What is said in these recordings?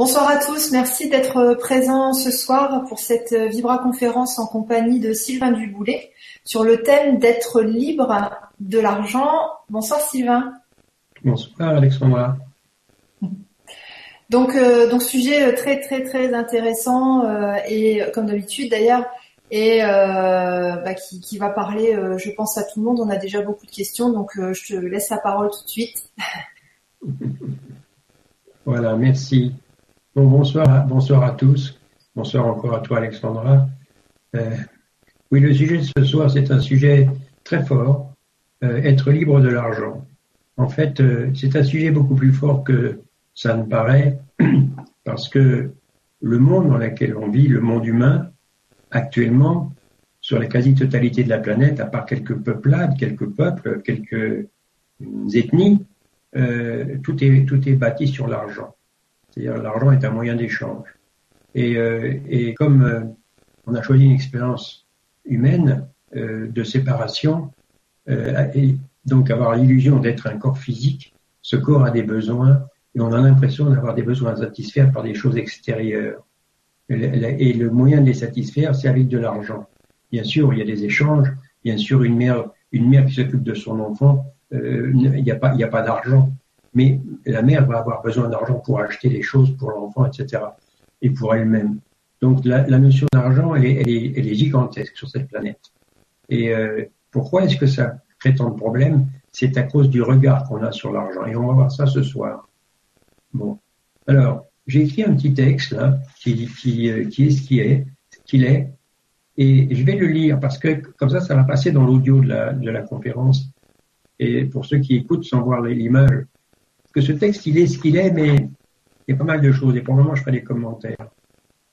Bonsoir à tous, merci d'être présents ce soir pour cette Vibra conférence en compagnie de Sylvain Duboulet sur le thème d'être libre de l'argent. Bonsoir Sylvain. Bonsoir Alexandra. Donc, euh, donc sujet très très très intéressant euh, et comme d'habitude d'ailleurs et euh, bah, qui, qui, va parler, je pense à tout le monde. On a déjà beaucoup de questions, donc je te laisse la parole tout de suite. voilà, merci. Bon, bonsoir, bonsoir à tous. Bonsoir encore à toi, Alexandra. Euh, oui, le sujet de ce soir, c'est un sujet très fort, euh, être libre de l'argent. En fait, euh, c'est un sujet beaucoup plus fort que ça ne paraît, parce que le monde dans lequel on vit, le monde humain, actuellement, sur la quasi-totalité de la planète, à part quelques peuplades, quelques peuples, quelques ethnies, tout, est, tout est bâti sur l'argent. C'est-à-dire l'argent est un moyen d'échange. Et, euh, comme euh, on a choisi une expérience humaine euh, de séparation, et donc avoir l'illusion d'être un corps physique, ce corps a des besoins et on a l'impression d'avoir des besoins à satisfaire par des choses extérieures. Et le moyen de les satisfaire, c'est avec de l'argent. Bien sûr, il y a des échanges. Bien sûr, une mère, qui s'occupe de son enfant, il n'y a pas d'argent mais la mère va avoir besoin d'argent pour acheter les choses pour l'enfant, etc. et pour elle-même. Donc la, notion d'argent, elle est, gigantesque sur cette planète. Et euh, pourquoi est-ce que ça crée tant de problèmes? C'est à cause du regard qu'on a sur l'argent. Et on va voir ça ce soir. Bon. Alors, j'ai écrit un petit texte là, qui, qui, euh, qui est ce qu'il est, qu'il est, et je vais le lire parce que comme ça, ça va passer dans l'audio de la, de la conférence. Et pour ceux qui écoutent sans voir l'image, que ce texte, il est ce qu'il est, mais il y a pas mal de choses. Et pour le moment, je ferai des commentaires.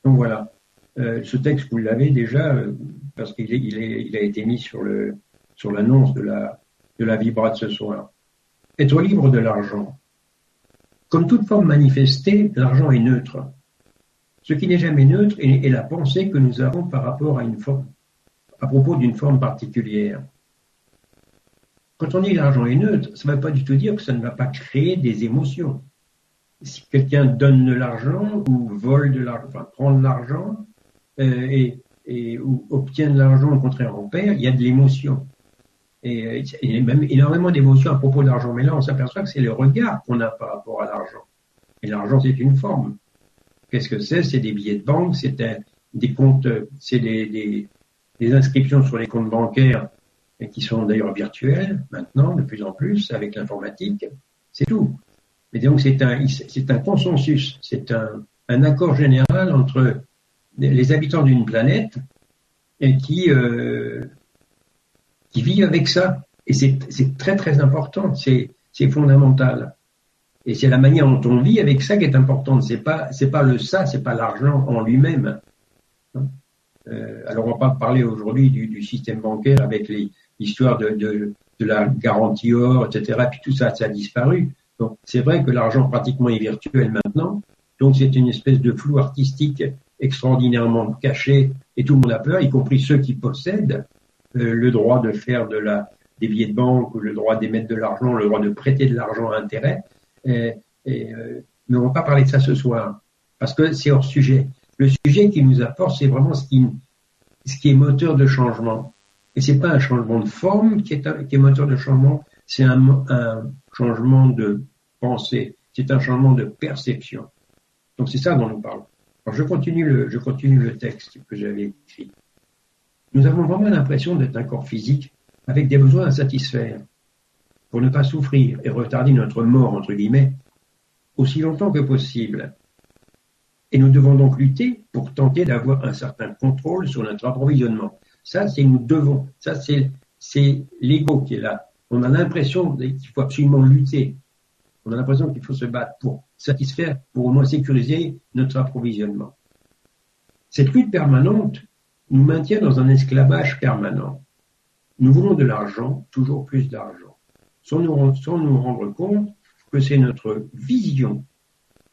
Donc voilà. Euh, ce texte, vous l'avez déjà, euh, parce qu'il a été mis sur l'annonce de la, de vibra de ce soir. Être libre de l'argent. Comme toute forme manifestée, l'argent est neutre. Ce qui n'est jamais neutre est, est la pensée que nous avons par rapport à une forme, à propos d'une forme particulière. Quand on dit l'argent est neutre, ça ne veut pas du tout dire que ça ne va pas créer des émotions. Si quelqu'un donne de l'argent ou vole de l'argent, enfin prend de l'argent euh, et, et, ou obtient de l'argent au contraire en perd, il y a de l'émotion. Et il y a même énormément d'émotions à propos de l'argent. Mais là, on s'aperçoit que c'est le regard qu'on a par rapport à l'argent. Et l'argent, c'est une forme. Qu'est-ce que c'est? C'est des billets de banque, c'est des comptes, c'est des, des, des inscriptions sur les comptes bancaires et qui sont d'ailleurs virtuels maintenant de plus en plus avec l'informatique. C'est tout. Mais donc c'est un, consensus, c'est un, accord général entre les habitants d'une planète et qui euh, qui vit avec ça. Et c'est très très important, c'est fondamental. Et c'est la manière dont on vit avec ça qui est importante. C'est pas c'est pas le ça, c'est pas l'argent en lui-même. Euh, alors on va pas parler aujourd'hui du, système bancaire avec les, l'histoire de, de, de, la garantie or, etc. Puis tout ça, ça a disparu. Donc c'est vrai que l'argent pratiquement est virtuel maintenant. Donc c'est une espèce de flou artistique extraordinairement caché et tout le monde a peur, y compris ceux qui possèdent euh, le droit de faire de la, des billets de banque ou le droit d'émettre de l'argent, le droit de prêter de l'argent à intérêt. Et, et, euh, mais on va pas parler de ça ce soir parce que c'est hors sujet. Le sujet qui nous apporte, c'est vraiment ce qui, ce qui est moteur de changement. Et c'est pas un changement de forme qui est, moteur de changement, c'est un, changement de pensée, c'est un changement de perception. Donc c'est ça dont nous parlons. Alors je continue le texte que j'avais écrit. Nous avons vraiment l'impression d'être un corps physique avec des besoins à satisfaire pour ne pas souffrir et retarder notre mort, entre guillemets, aussi longtemps que possible. Et nous devons donc lutter pour tenter d'avoir un certain contrôle sur notre approvisionnement. Ça, c'est nous devons. Ça, c'est, c'est l'ego qui est là. On a l'impression qu'il faut absolument lutter. On a l'impression qu'il faut se battre pour satisfaire, pour au moins sécuriser notre approvisionnement. Cette lutte permanente nous maintient dans un esclavage permanent. Nous voulons de l'argent, toujours plus d'argent, sans nous, sans nous rendre compte que c'est notre vision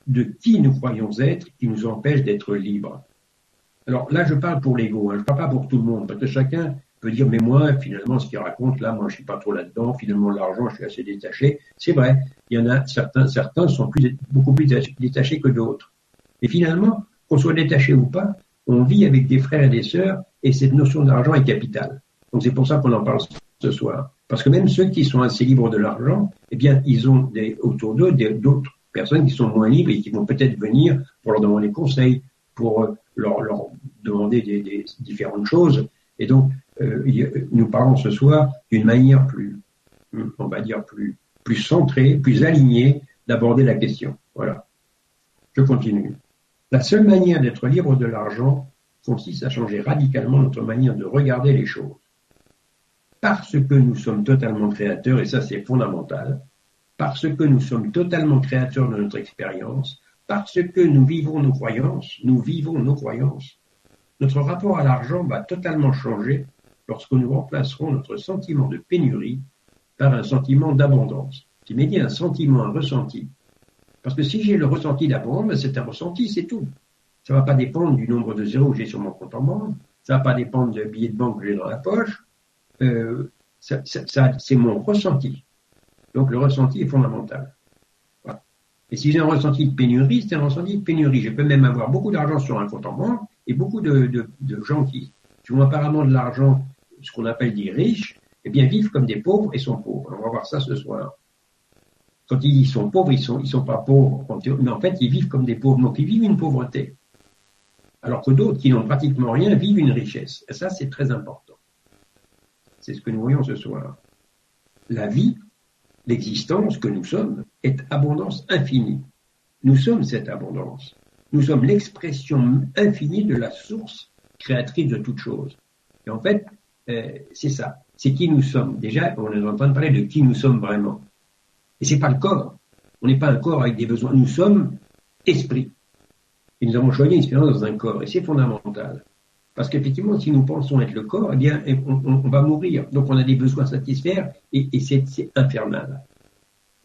de qui nous croyons être qui nous empêche d'être libres. Alors là, je parle pour l'ego, hein, je parle pas pour tout le monde, parce que chacun peut dire, mais moi, finalement, ce qu'il raconte, là, moi, je suis pas trop là-dedans, finalement, l'argent, je suis assez détaché. C'est vrai, il y en a certains, certains sont plus, beaucoup plus détachés que d'autres. Et finalement, qu'on soit détaché ou pas, on vit avec des frères et des sœurs et cette notion d'argent est capitale. Donc c'est pour ça qu'on en parle ce soir. Parce que même ceux qui sont assez libres de l'argent, eh bien, ils ont des, autour d'eux d'autres personnes qui sont moins libres et qui vont peut-être venir pour leur demander conseil, pour euh, leur, leur demander des, des, différentes choses. Et donc, euh, nous parlons ce soir d'une manière plus, on va dire, plus, plus centrée, plus alignée d'aborder la question. Voilà. Je continue. La seule manière d'être libre de l'argent consiste à changer radicalement notre manière de regarder les choses. Parce que nous sommes totalement créateurs, et ça c'est fondamental, parce que nous sommes totalement créateurs de notre expérience, parce que nous vivons nos croyances, nous vivons nos croyances, notre rapport à l'argent va totalement changer lorsque nous remplacerons notre sentiment de pénurie par un sentiment d'abondance. Qui m'est dit un sentiment, un ressenti. Parce que si j'ai le ressenti d'abondance, ben, c'est un ressenti, c'est tout. Ça ne va pas dépendre du nombre de zéros que j'ai sur mon compte en banque, ça ne va pas dépendre du billet de banque que j'ai dans la poche, euh, ça, c'est mon ressenti. Donc le ressenti est fondamental. Et si j'ai un ressenti de pénurie, c'est un ressenti de pénurie. Je peux même avoir beaucoup d'argent sur un compte en banque et beaucoup de, gens qui, qui ont apparemment de l'argent, ce qu'on appelle des riches, eh bien, vivent comme des pauvres et sont pauvres. On va voir ça ce soir. Quand ils sont pauvres, ils sont, ils sont pas pauvres, mais en fait, ils vivent comme des pauvres. Donc, ils vivent une pauvreté. Alors que d'autres qui n'ont pratiquement rien vivent une richesse. Et ça, c'est très important. C'est ce que nous voyons ce soir. La vie, l'existence que nous sommes, est abondance infinie. Nous sommes cette abondance. Nous sommes l'expression infinie de la source créatrice de toute chose. Et en fait, euh, c'est ça. C'est qui nous sommes. Déjà, on est en train de parler de qui nous sommes vraiment. Et c'est pas le corps. On n'est pas un corps avec des besoins. Nous sommes esprit. Et nous avons choisi une expérience dans un corps. Et c'est fondamental. Parce qu'effectivement, si nous pensons être le corps, eh bien, on, va mourir. Donc, on a des besoins à satisfaire et, et c'est infernal.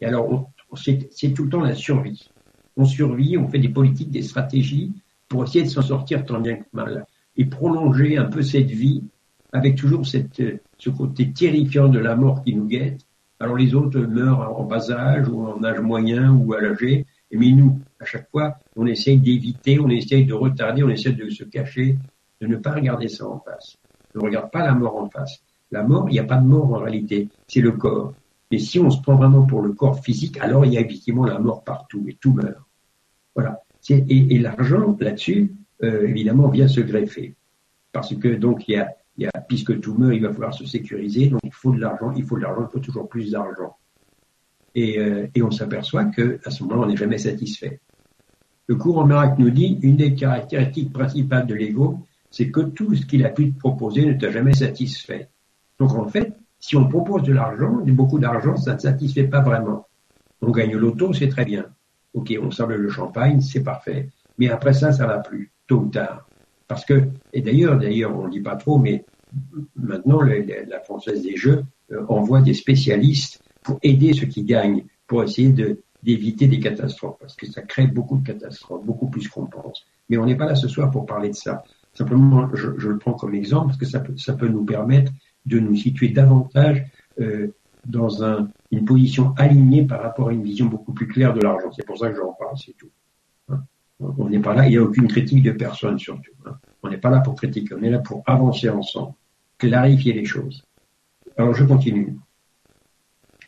Et alors, c'est tout le temps la survie. On survit, on fait des politiques, des stratégies pour essayer de s'en sortir tant bien que mal et prolonger un peu cette vie avec toujours ce côté terrifiant de la mort qui nous guette. Alors les autres meurent en bas âge ou en âge moyen ou à l'âge, mais nous, à chaque fois, on essaye d'éviter, on essaye de retarder, on essaye de se cacher, de ne pas regarder ça en face. Ne regarde pas la mort en face. La mort, il n'y a pas de mort en réalité, c'est le corps. Mais si on se prend vraiment pour le corps physique, alors il y a effectivement la mort partout et tout meurt. Voilà. Et, l'argent, là-dessus, euh, évidemment, vient se greffer. Parce que donc il y a, puisque tout meurt, il va falloir se sécuriser, donc il faut de l'argent, il faut de l'argent, il faut toujours plus d'argent. Et, euh, on s'aperçoit que à ce moment-là, on n'est jamais satisfait. Le courant miracle nous dit une des caractéristiques principales de l'ego, c'est que tout ce qu'il a pu te proposer ne t'a jamais satisfait. Donc en fait, si on propose de l'argent, beaucoup d'argent, ça ne satisfait pas vraiment. On gagne l'auto, c'est très bien. Ok, on sable le champagne, c'est parfait. Mais après ça, ça va plus tôt ou tard. Parce que, et d'ailleurs, d'ailleurs, on ne dit pas trop, mais maintenant, la Française des Jeux euh, envoie des spécialistes pour aider ceux qui gagnent, pour essayer d'éviter des catastrophes, parce que ça crée beaucoup de catastrophes, beaucoup plus qu'on pense. Mais on n'est pas là ce soir pour parler de ça. Simplement, je, le prends comme exemple, parce que ça peut, ça peut nous permettre de nous situer davantage euh, dans un, une position alignée par rapport à une vision beaucoup plus claire de l'argent. C'est pour ça que j'en parle, c'est tout. On n'est pas là, il n'y a aucune critique de personne surtout. Hein. On n'est pas là pour critiquer, on est là pour avancer ensemble, clarifier les choses. Alors je continue.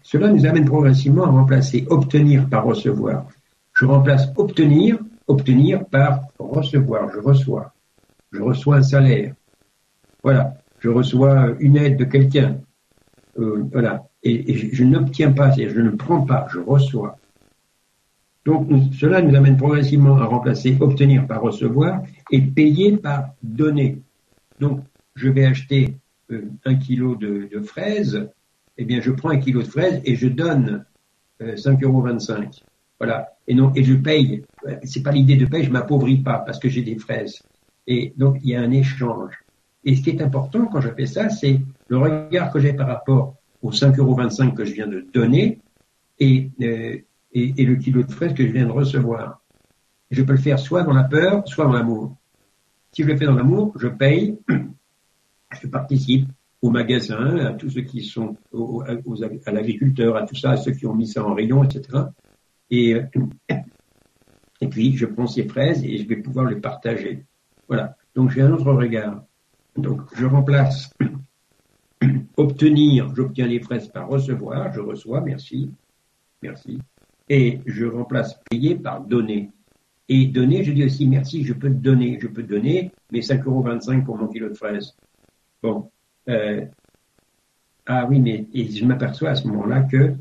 Cela nous amène progressivement à remplacer obtenir par recevoir. Je remplace obtenir, obtenir par recevoir. Je reçois. Je reçois un salaire. Voilà. Je reçois une aide de quelqu'un. Euh, voilà. Et, je, n'obtiens pas, je ne prends pas, je reçois. Donc cela nous amène progressivement à remplacer obtenir par recevoir et payer par donner. Donc je vais acheter euh, un kilo de, fraises, eh bien je prends un kilo de fraises et je donne euh, 5,25 euros. Voilà. Et non, et je paye. C'est pas l'idée de payer, je m'appauvris pas parce que j'ai des fraises. Et donc il y a un échange. Et ce qui est important quand je fais ça, c'est le regard que j'ai par rapport aux 5,25 euros que je viens de donner et euh, le kilo de fraises que je viens de recevoir. je peux le faire soit dans la peur, soit dans l'amour. Si je le fais dans l'amour, je paye, je participe au magasin, à tous ceux qui sont à l'agriculteur, à tout ça, à ceux qui ont mis ça en rayon, etc. Et, Et puis, je prends ces fraises et je vais pouvoir les partager. Voilà. Donc, j'ai un autre regard. Donc, je remplace obtenir, j'obtiens les fraises par recevoir, je reçois, merci, merci. Et je remplace payer par donner. Et donner, je dis aussi merci, je peux donner, je peux te donner mes 5,25 euros pour mon kilo de fraises. Bon. Euh, ah oui, mais et je m'aperçois à ce moment-là que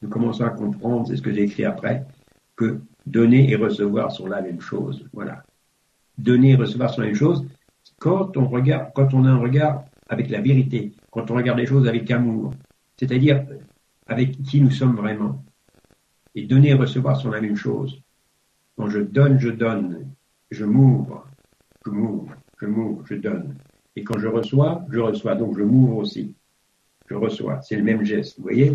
nous commençons à comprendre, c'est ce que j'ai écrit après, que donner et recevoir sont la même chose. Voilà. Donner et recevoir sont la même chose. Quand on regarde, quand on a un regard avec la vérité, quand on regarde les choses avec amour, c'est-à-dire avec qui nous sommes vraiment. Et donner et recevoir sont la même chose. Quand je donne, je donne. Je m'ouvre. Je m'ouvre. Je m'ouvre. Je donne. Et quand je reçois, je reçois. Donc je m'ouvre aussi. Je reçois. C'est le même geste. Vous voyez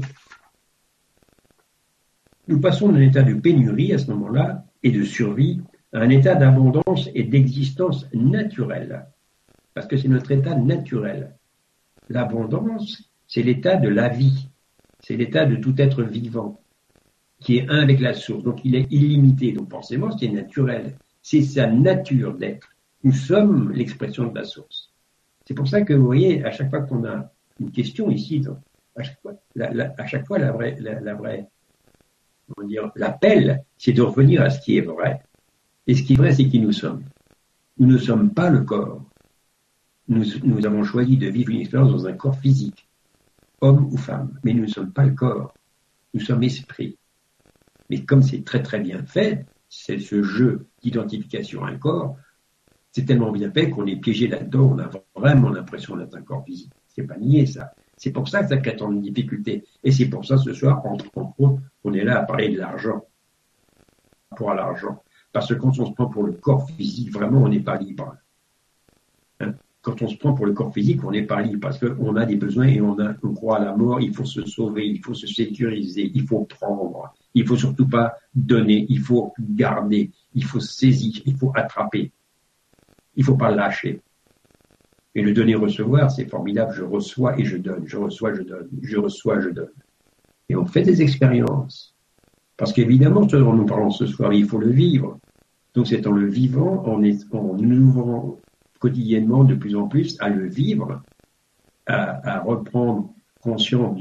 Nous passons d'un état de pénurie à ce moment-là et de survie un état d'abondance et d'existence naturelle. Parce que c'est notre état naturel. L'abondance, c'est l'état de la vie. C'est l'état de tout être vivant qui est un avec la source. Donc il est illimité. Donc forcément, c'est naturel. C'est sa nature d'être. Nous sommes l'expression de la source. C'est pour ça que vous voyez, à chaque fois qu'on a une question ici, à chaque fois, la, à chaque fois, la vraie, la, vraie, comment dire, l'appel, c'est de revenir à ce qui est vrai. Et ce qui est vrai, c'est qui nous sommes. Nous ne sommes pas le corps. Nous, avons choisi de vivre une expérience dans un corps physique, homme ou femme, mais nous ne sommes pas le corps. Nous sommes esprit. Mais comme c'est très très bien fait, c'est ce jeu d'identification à un corps, c'est tellement bien fait qu'on est piégé là-dedans, on a vraiment l'impression d'être un corps physique. C'est pas nier ça. C'est pour ça que ça crée tant de difficultés. Et c'est pour ça ce soir, entre autres, on est là à parler de l'argent. Pour l'argent. Parce que quand on se prend pour le corps physique, vraiment, on n'est pas libre. Hein? quand on se prend pour le corps physique, on n'est pas libre parce qu'on a des besoins et on, a, croit à la mort, il faut se sauver, il faut se sécuriser, il faut prendre, il faut surtout pas donner, il faut garder, il faut saisir, il faut attraper. Il faut pas lâcher. Et le donner-recevoir, c'est formidable. Je reçois et je donne. Je reçois, je donne. Je reçois, je donne. Et on fait des expériences. Parce qu'évidemment, ce dont nous parlons ce soir, il faut le vivre. Donc c'est en le vivant, en, en ouvrant quotidiennement de plus en plus à le vivre, à, reprendre conscience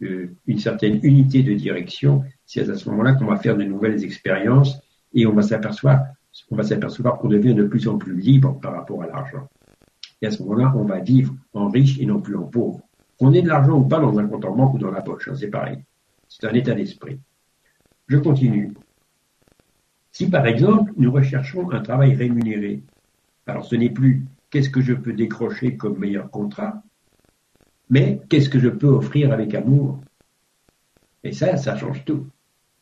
d'une certaine unité de direction. C'est à ce moment-là qu'on va faire de nouvelles expériences et on va s'apercevoir va s'apercevoir qu'on devient de plus en plus libre par rapport à l'argent. Et à ce moment-là, on va vivre en riche et non plus en pauvre. Qu'on ait de l'argent ou pas dans un compte en banque ou dans la poche, hein, c'est pareil. C'est un état d'esprit. Je continue. Si par exemple, nous recherchons un travail rémunéré, alors ce n'est plus qu'est-ce que je peux décrocher comme meilleur contrat, mais qu'est-ce que je peux offrir avec amour. Et ça, ça change tout.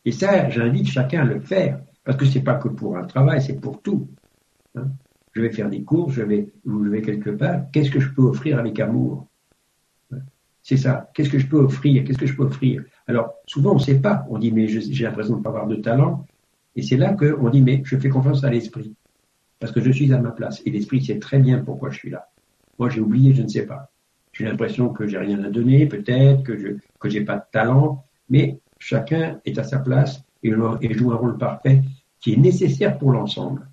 Et ça, j'invite chacun à le faire. Parce que c'est pas que pour un travail, c'est pour tout. Hein. je vais faire des courses, je vais, je vais quelque part. Qu'est-ce que je peux offrir avec amour C'est ça. Qu'est-ce que je peux offrir Qu'est-ce que je peux offrir Alors, souvent, on ne sait pas. On dit, mais j'ai l'impression de ne pas avoir de talent. Et c'est là qu'on dit, mais je fais confiance à l'esprit. Parce que je suis à ma place. Et l'esprit sait très bien pourquoi je suis là. Moi, j'ai oublié, je ne sais pas. J'ai l'impression que j'ai rien à donner, peut-être, que je que pas de talent. Mais chacun est à sa place et, joue un rôle parfait qui est nécessaire pour l'ensemble.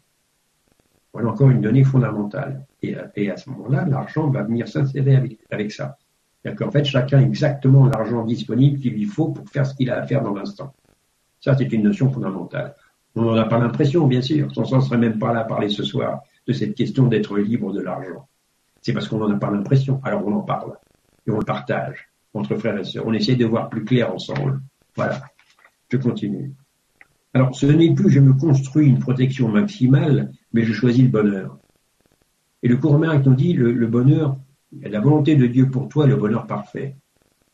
Voilà encore une donnée fondamentale. Et, à ce moment-là, l'argent va venir s'insérer avec, avec ça. C'est-à-dire qu'en fait, chacun a exactement l'argent disponible qu'il lui faut pour faire ce qu'il a à faire dans l'instant. Ça, c'est une notion fondamentale. On n'en a pas l'impression, bien sûr. On ne serait même pas là à parler ce soir de cette question d'être libre de l'argent. C'est parce qu'on n'en a pas l'impression. Alors on en parle. Et on le partage entre frères et sœurs. On essaie de voir plus clair ensemble. Voilà. Je continue. Alors, ce n'est plus je me construis une protection maximale, mais je choisis le bonheur. Et le cours nous dit le, bonheur, la volonté de Dieu pour toi, le bonheur parfait.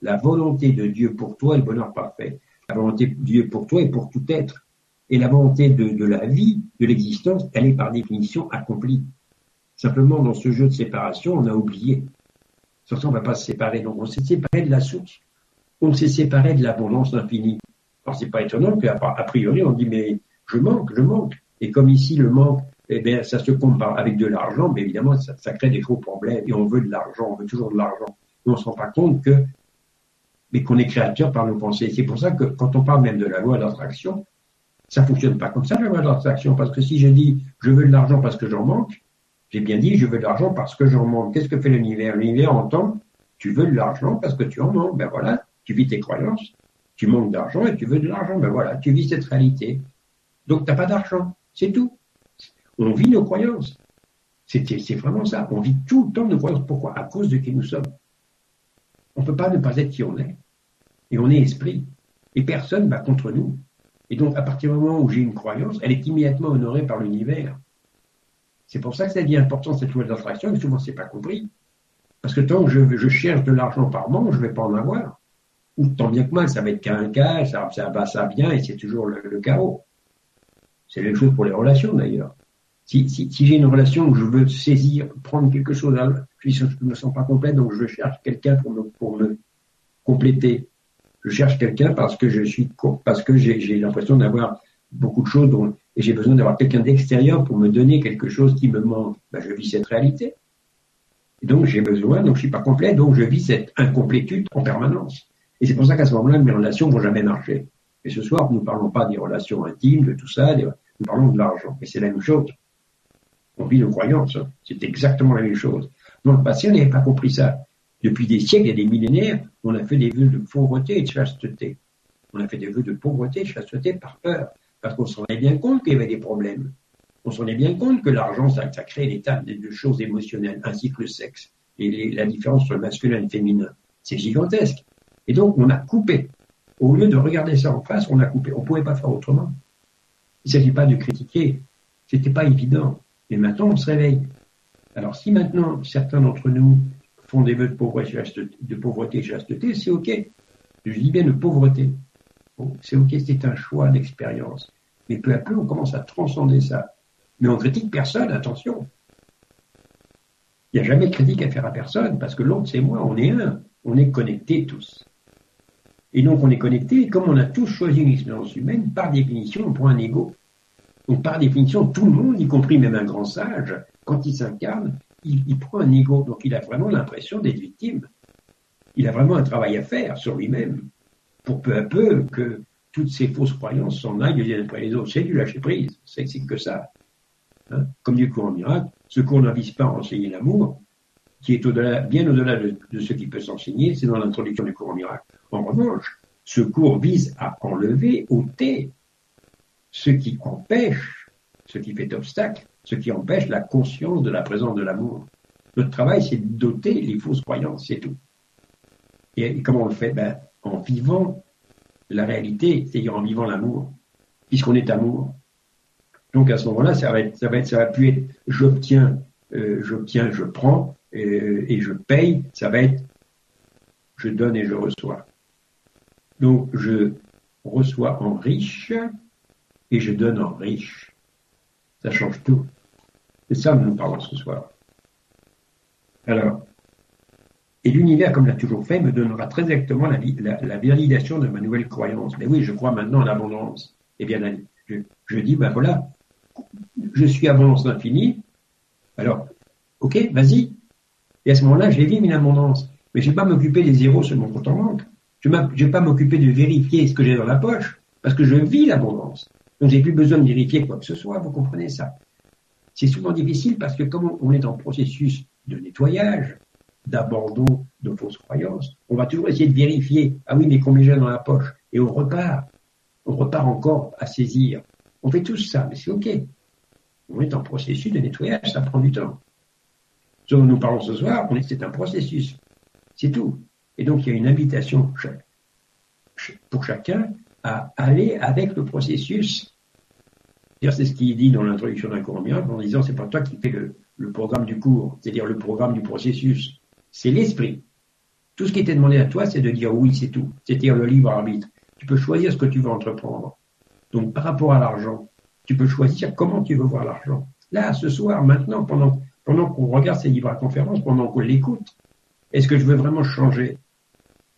La volonté de Dieu pour toi est le bonheur parfait. La volonté de Dieu pour toi est pour tout être. Et la volonté de, la vie, de l'existence, elle est par définition accomplie. Simplement, dans ce jeu de séparation, on a oublié. Surtout, on ne va pas se séparer. Donc, on s'est séparé de la source. On s'est séparé de l'abondance infinie. Alors c'est pas étonnant qu'à priori on dit mais je manque, je manque. Et comme ici le manque, eh bien ça se compare avec de l'argent, mais évidemment ça, crée des gros problèmes et on veut de l'argent, on veut toujours de l'argent. Mais on se rend pas compte que mais qu'on est créateur par nos pensées. C'est pour ça que quand on parle même de la loi d'attraction, ça fonctionne pas comme ça, la loi d'attraction, parce que si je dis je veux de l'argent parce que j'en manque, j'ai bien dit je veux de l'argent parce que j'en manque. Qu'est-ce que fait l'univers? L'univers entend tu veux de l'argent parce que tu en manques. Ben voilà, tu vis tes croyances, tu manques d'argent et tu veux de l'argent. Ben voilà, tu vis cette réalité. Donc tu n'as pas d'argent, c'est tout. On vit nos croyances. C'est vraiment ça. On vit tout le temps nos croyances. Pourquoi? À cause de qui nous sommes. On ne peut pas ne pas être qui on est. Et on est esprit. Et personne va contre nous. Et donc, à partir du moment où j'ai une croyance, elle est immédiatement honorée par l'univers. C'est pour ça que ça devient important cette loi d'attraction, et souvent c'est pas compris. Parce que tant que je, cherche de l'argent par manque, je vais pas en avoir. Ou tant bien que mal, ça va être qu'un cas, ça, ça va, ça vient, et c'est toujours le, le chaos. C'est la même chose pour les relations d'ailleurs. Si, j'ai une relation où je veux saisir, prendre quelque chose, je ne me sens pas complet, donc je cherche quelqu'un pour me, pour me compléter. Je cherche quelqu'un parce que je suis, parce que j'ai l'impression d'avoir beaucoup de choses dont, et j'ai besoin d'avoir quelqu'un d'extérieur pour me donner quelque chose qui me manque. Ben, je vis cette réalité. Et donc j'ai besoin, donc je suis pas complet, donc je vis cette incomplétude en permanence. Et c'est pour ça qu'à ce moment-là, mes relations vont jamais marcher. Et ce soir, nous ne parlons pas des relations intimes, de tout ça, nous parlons de l'argent. Et c'est la même chose. On vit nos croyances. C'est exactement la même chose. Bah, si on n'avait pas compris ça, depuis des siècles et des millénaires, on a fait des vœux de pauvreté et de chasteté. On a fait des vœux de pauvreté et de chasteté par peur, parce qu'on s'en rendait bien compte qu'il y avait des problèmes. On s'en est bien compte que l'argent, ça, crée des tas de choses émotionnelles, ainsi que le sexe, et la différence entre le masculin et le féminin. C'est gigantesque. Et donc, on a coupé. Au lieu de regarder ça en face, on a coupé. On ne pouvait pas faire autrement. Il ne s'agit pas de critiquer. C'était pas évident. Et maintenant, on se réveille. Alors, si maintenant certains d'entre nous font des vœux de pauvreté, de pauvreté et chasteté, c'est OK. Je dis bien de pauvreté. c'est OK, c'est un choix d'expérience. Mais peu à peu, on commence à transcender ça. Mais on critique personne, attention. Il n'y a jamais de critique à faire à personne, parce que l'autre, c'est moi, on est un. On est connectés tous. Et donc, on est connectés, comme on a tous choisi une expérience humaine, par définition, on prend un ego. Donc, par définition, tout le monde, y compris même un grand sage, quand il s'incarne, il, prend un ego. Donc, il a vraiment l'impression d'être victime. Il a vraiment un travail à faire sur lui-même pour peu à peu que toutes ces fausses croyances s'en aillent les unes après les autres. C'est du lâcher prise. C'est que ça. Hein? Comme du cours en miracle, ce cours ne vise pas à enseigner l'amour, qui est bien au-delà de, de, ce qui peut s'enseigner, c'est dans l'introduction du cours miracle. En revanche, ce cours vise à enlever, ôter ce qui empêche, ce qui fait obstacle, ce qui empêche la conscience de la présence de l'amour. Notre travail, c'est de doter les fausses croyances, c'est tout. Et, comment on le fait? Ben, En vivant la réalité, c'est-à-dire en vivant l'amour, puisqu'on est amour. Donc à ce moment-là, ça va être, ça va être, ça va plus être j'obtiens, euh, j'obtiens, je prends euh, et je paye. Ça va être je donne et je reçois. Donc je reçois en riche, et je donne en riche. Ça change tout. C'est ça que nous parlons ce soir. Alors, et l'univers, comme l'a toujours fait, me donnera très exactement la, validation de ma nouvelle croyance. Mais oui, je crois maintenant en l'abondance. Eh bien, je, je dis, ben voilà, je suis abondance infinie. Alors, ok, vas-y. Et à ce moment-là, je vis une abondance. Mais je ne vais pas m'occuper des zéros sur mon compte en banque. Je ne vais pas m'occuper de vérifier ce que j'ai dans la poche, parce que je vis l'abondance. Donc j'ai plus besoin de vérifier quoi que ce soit, vous comprenez ça. C'est souvent difficile parce que comme on est en processus de nettoyage, d'abandon de fausses croyances, on va toujours essayer de vérifier, ah oui, mais combien j'ai dans la poche Et on repart. On repart encore à saisir. On fait tout ça, mais c'est OK. On est en processus de nettoyage, ça prend du temps. Ce dont nous parlons ce soir, c'est un processus. C'est tout. Et donc il y a une invitation pour chacun à aller avec le processus. C'est ce qu'il dit dans l'introduction d'un cours miracle en disant c'est pas toi qui fais le, programme du cours, c'est-à-dire le programme du processus. C'est l'esprit. Tout ce qui était demandé à toi, c'est de dire oui, c'est tout. C'est-à-dire le libre arbitre. Tu peux choisir ce que tu veux entreprendre. Donc par rapport à l'argent, tu peux choisir comment tu veux voir l'argent. Là, ce soir, maintenant, pendant, qu'on regarde ces livres à conférence, pendant qu'on l'écoute, est-ce que je veux vraiment changer?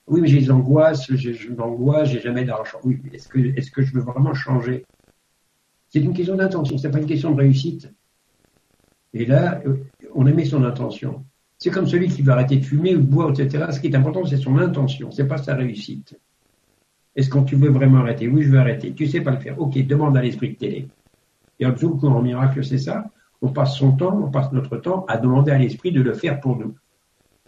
Oui, mais j'ai des angoisses, j'ai l'angoisse, j'ai jamais d'argent. Oui, est-ce est-ce que je veux vraiment changer? C'est une question d'intention, c'est pas une question de réussite. Et là, on émet son intention. C'est comme celui qui veut arrêter de fumer ou de boire, etc. Ce qui est important, c'est son intention, c'est pas sa réussite. Est-ce que tu veux vraiment arrêter? Oui, je veux arrêter. Tu sais pas le faire. Ok, demande à l'esprit de télé. Et en dessous, en miracle, c'est ça. On passe son temps, on passe notre temps à demander à l'esprit de le faire pour nous.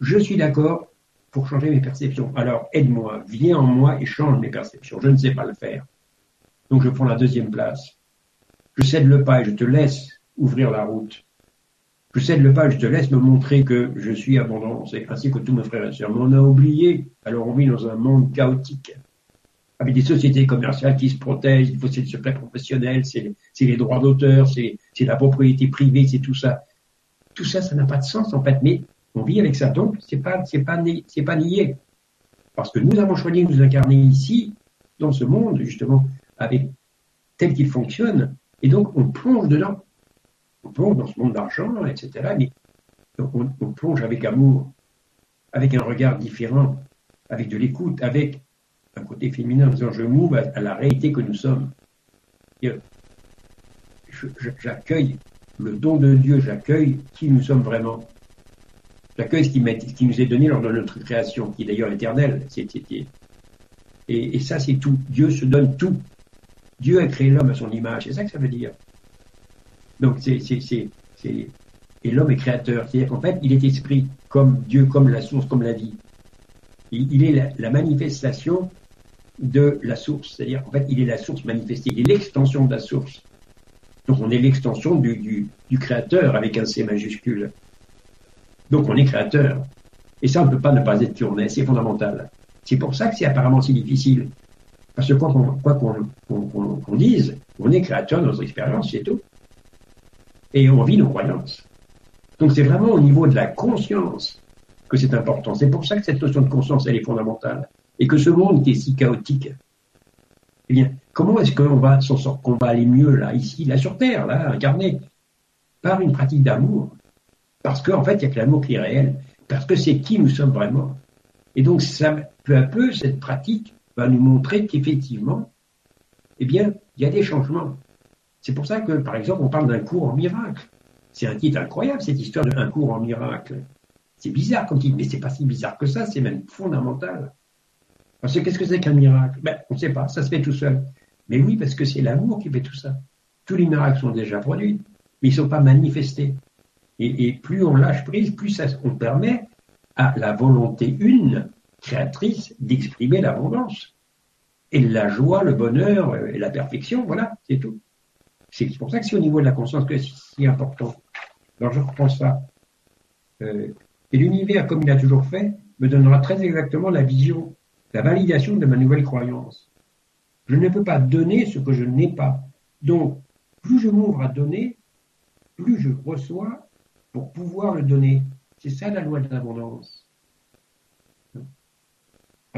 Je suis d'accord pour changer mes perceptions. Alors aide-moi, viens en moi et change mes perceptions. Je ne sais pas le faire. Donc je prends la deuxième place. Je cède le pas et je te laisse ouvrir la route. Je cède le pas et je te laisse me montrer que je suis abondance, ainsi que tous mes frères et sœurs. Mais on a oublié, alors on vit dans un monde chaotique, avec des sociétés commerciales qui se protègent, il faut c'est le secret professionnel, c'est les droits d'auteur, c'est la propriété privée, c'est tout ça. Tout ça, ça n'a pas de sens en fait, mais on vit avec ça. Donc, c'est pas, pas, pas nié. Parce que nous avons choisi de nous incarner ici, dans ce monde, justement, avec tel qu'il fonctionne. Et donc, on plonge dedans. On plonge dans ce monde d'argent, etc. Mais on, on, plonge avec amour, avec un regard différent, avec de l'écoute, avec un côté féminin, en disant je m'ouvre à, la réalité que nous sommes. J'accueille le don de Dieu, j'accueille qui nous sommes vraiment. J'accueille ce qui, nous est donné lors de notre création, qui est d'ailleurs éternelle. et, et ça, c'est tout. Dieu se donne tout. Dieu a créé l'homme à son image. C'est ça que ça veut dire. Donc, c'est, et l'homme est créateur. C'est-à-dire qu'en fait, il est esprit, comme Dieu, comme la source, comme la vie. Il, est la, manifestation de la source. C'est-à-dire qu'en fait, il est la source manifestée. Il est l'extension de la source. Donc, on est l'extension du, du créateur avec un C majuscule. Donc on est créateur. Et ça, on ne peut pas ne pas être est, c'est fondamental. C'est pour ça que c'est apparemment si difficile. Parce que quoi qu'on dise, on est créateur de notre expérience, c'est tout. Et on vit nos croyances. Donc c'est vraiment au niveau de la conscience que c'est important. C'est pour ça que cette notion de conscience, elle est fondamentale. Et que ce monde qui est si chaotique, eh bien, comment est-ce qu'on va qu'on va aller mieux là, ici, là sur Terre, là, incarné? Par une pratique d'amour, parce qu'en fait, il n'y a que l'amour qui est réel. Parce que c'est qui nous sommes vraiment. Et donc, peu à peu, cette pratique va nous montrer qu'effectivement, eh bien, il y a des changements. C'est pour ça que, par exemple, on parle d'un cours en miracle. C'est un titre incroyable, cette histoire d'un cours en miracle. C'est bizarre comme titre, mais c'est pas si bizarre que ça, c'est même fondamental. Parce que qu'est-ce que c'est qu'un miracle? Ben, On ne sait pas, ça se fait tout seul. Mais oui, parce que c'est l'amour qui fait tout ça. Tous les miracles sont déjà produits, mais ils ne sont pas manifestés. Et, plus on lâche prise, plus ça, on permet à la volonté une, créatrice, d'exprimer l'abondance. Et la joie, le bonheur et la perfection, voilà, c'est tout. C'est pour ça que c'est au niveau de la conscience que c'est si important. Alors je reprends ça. Euh, et l'univers, comme il a toujours fait, me donnera très exactement la vision, la validation de ma nouvelle croyance. Je ne peux pas donner ce que je n'ai pas. Donc, plus je m'ouvre à donner, plus je reçois pour pouvoir le donner. C'est ça la loi de l'abondance.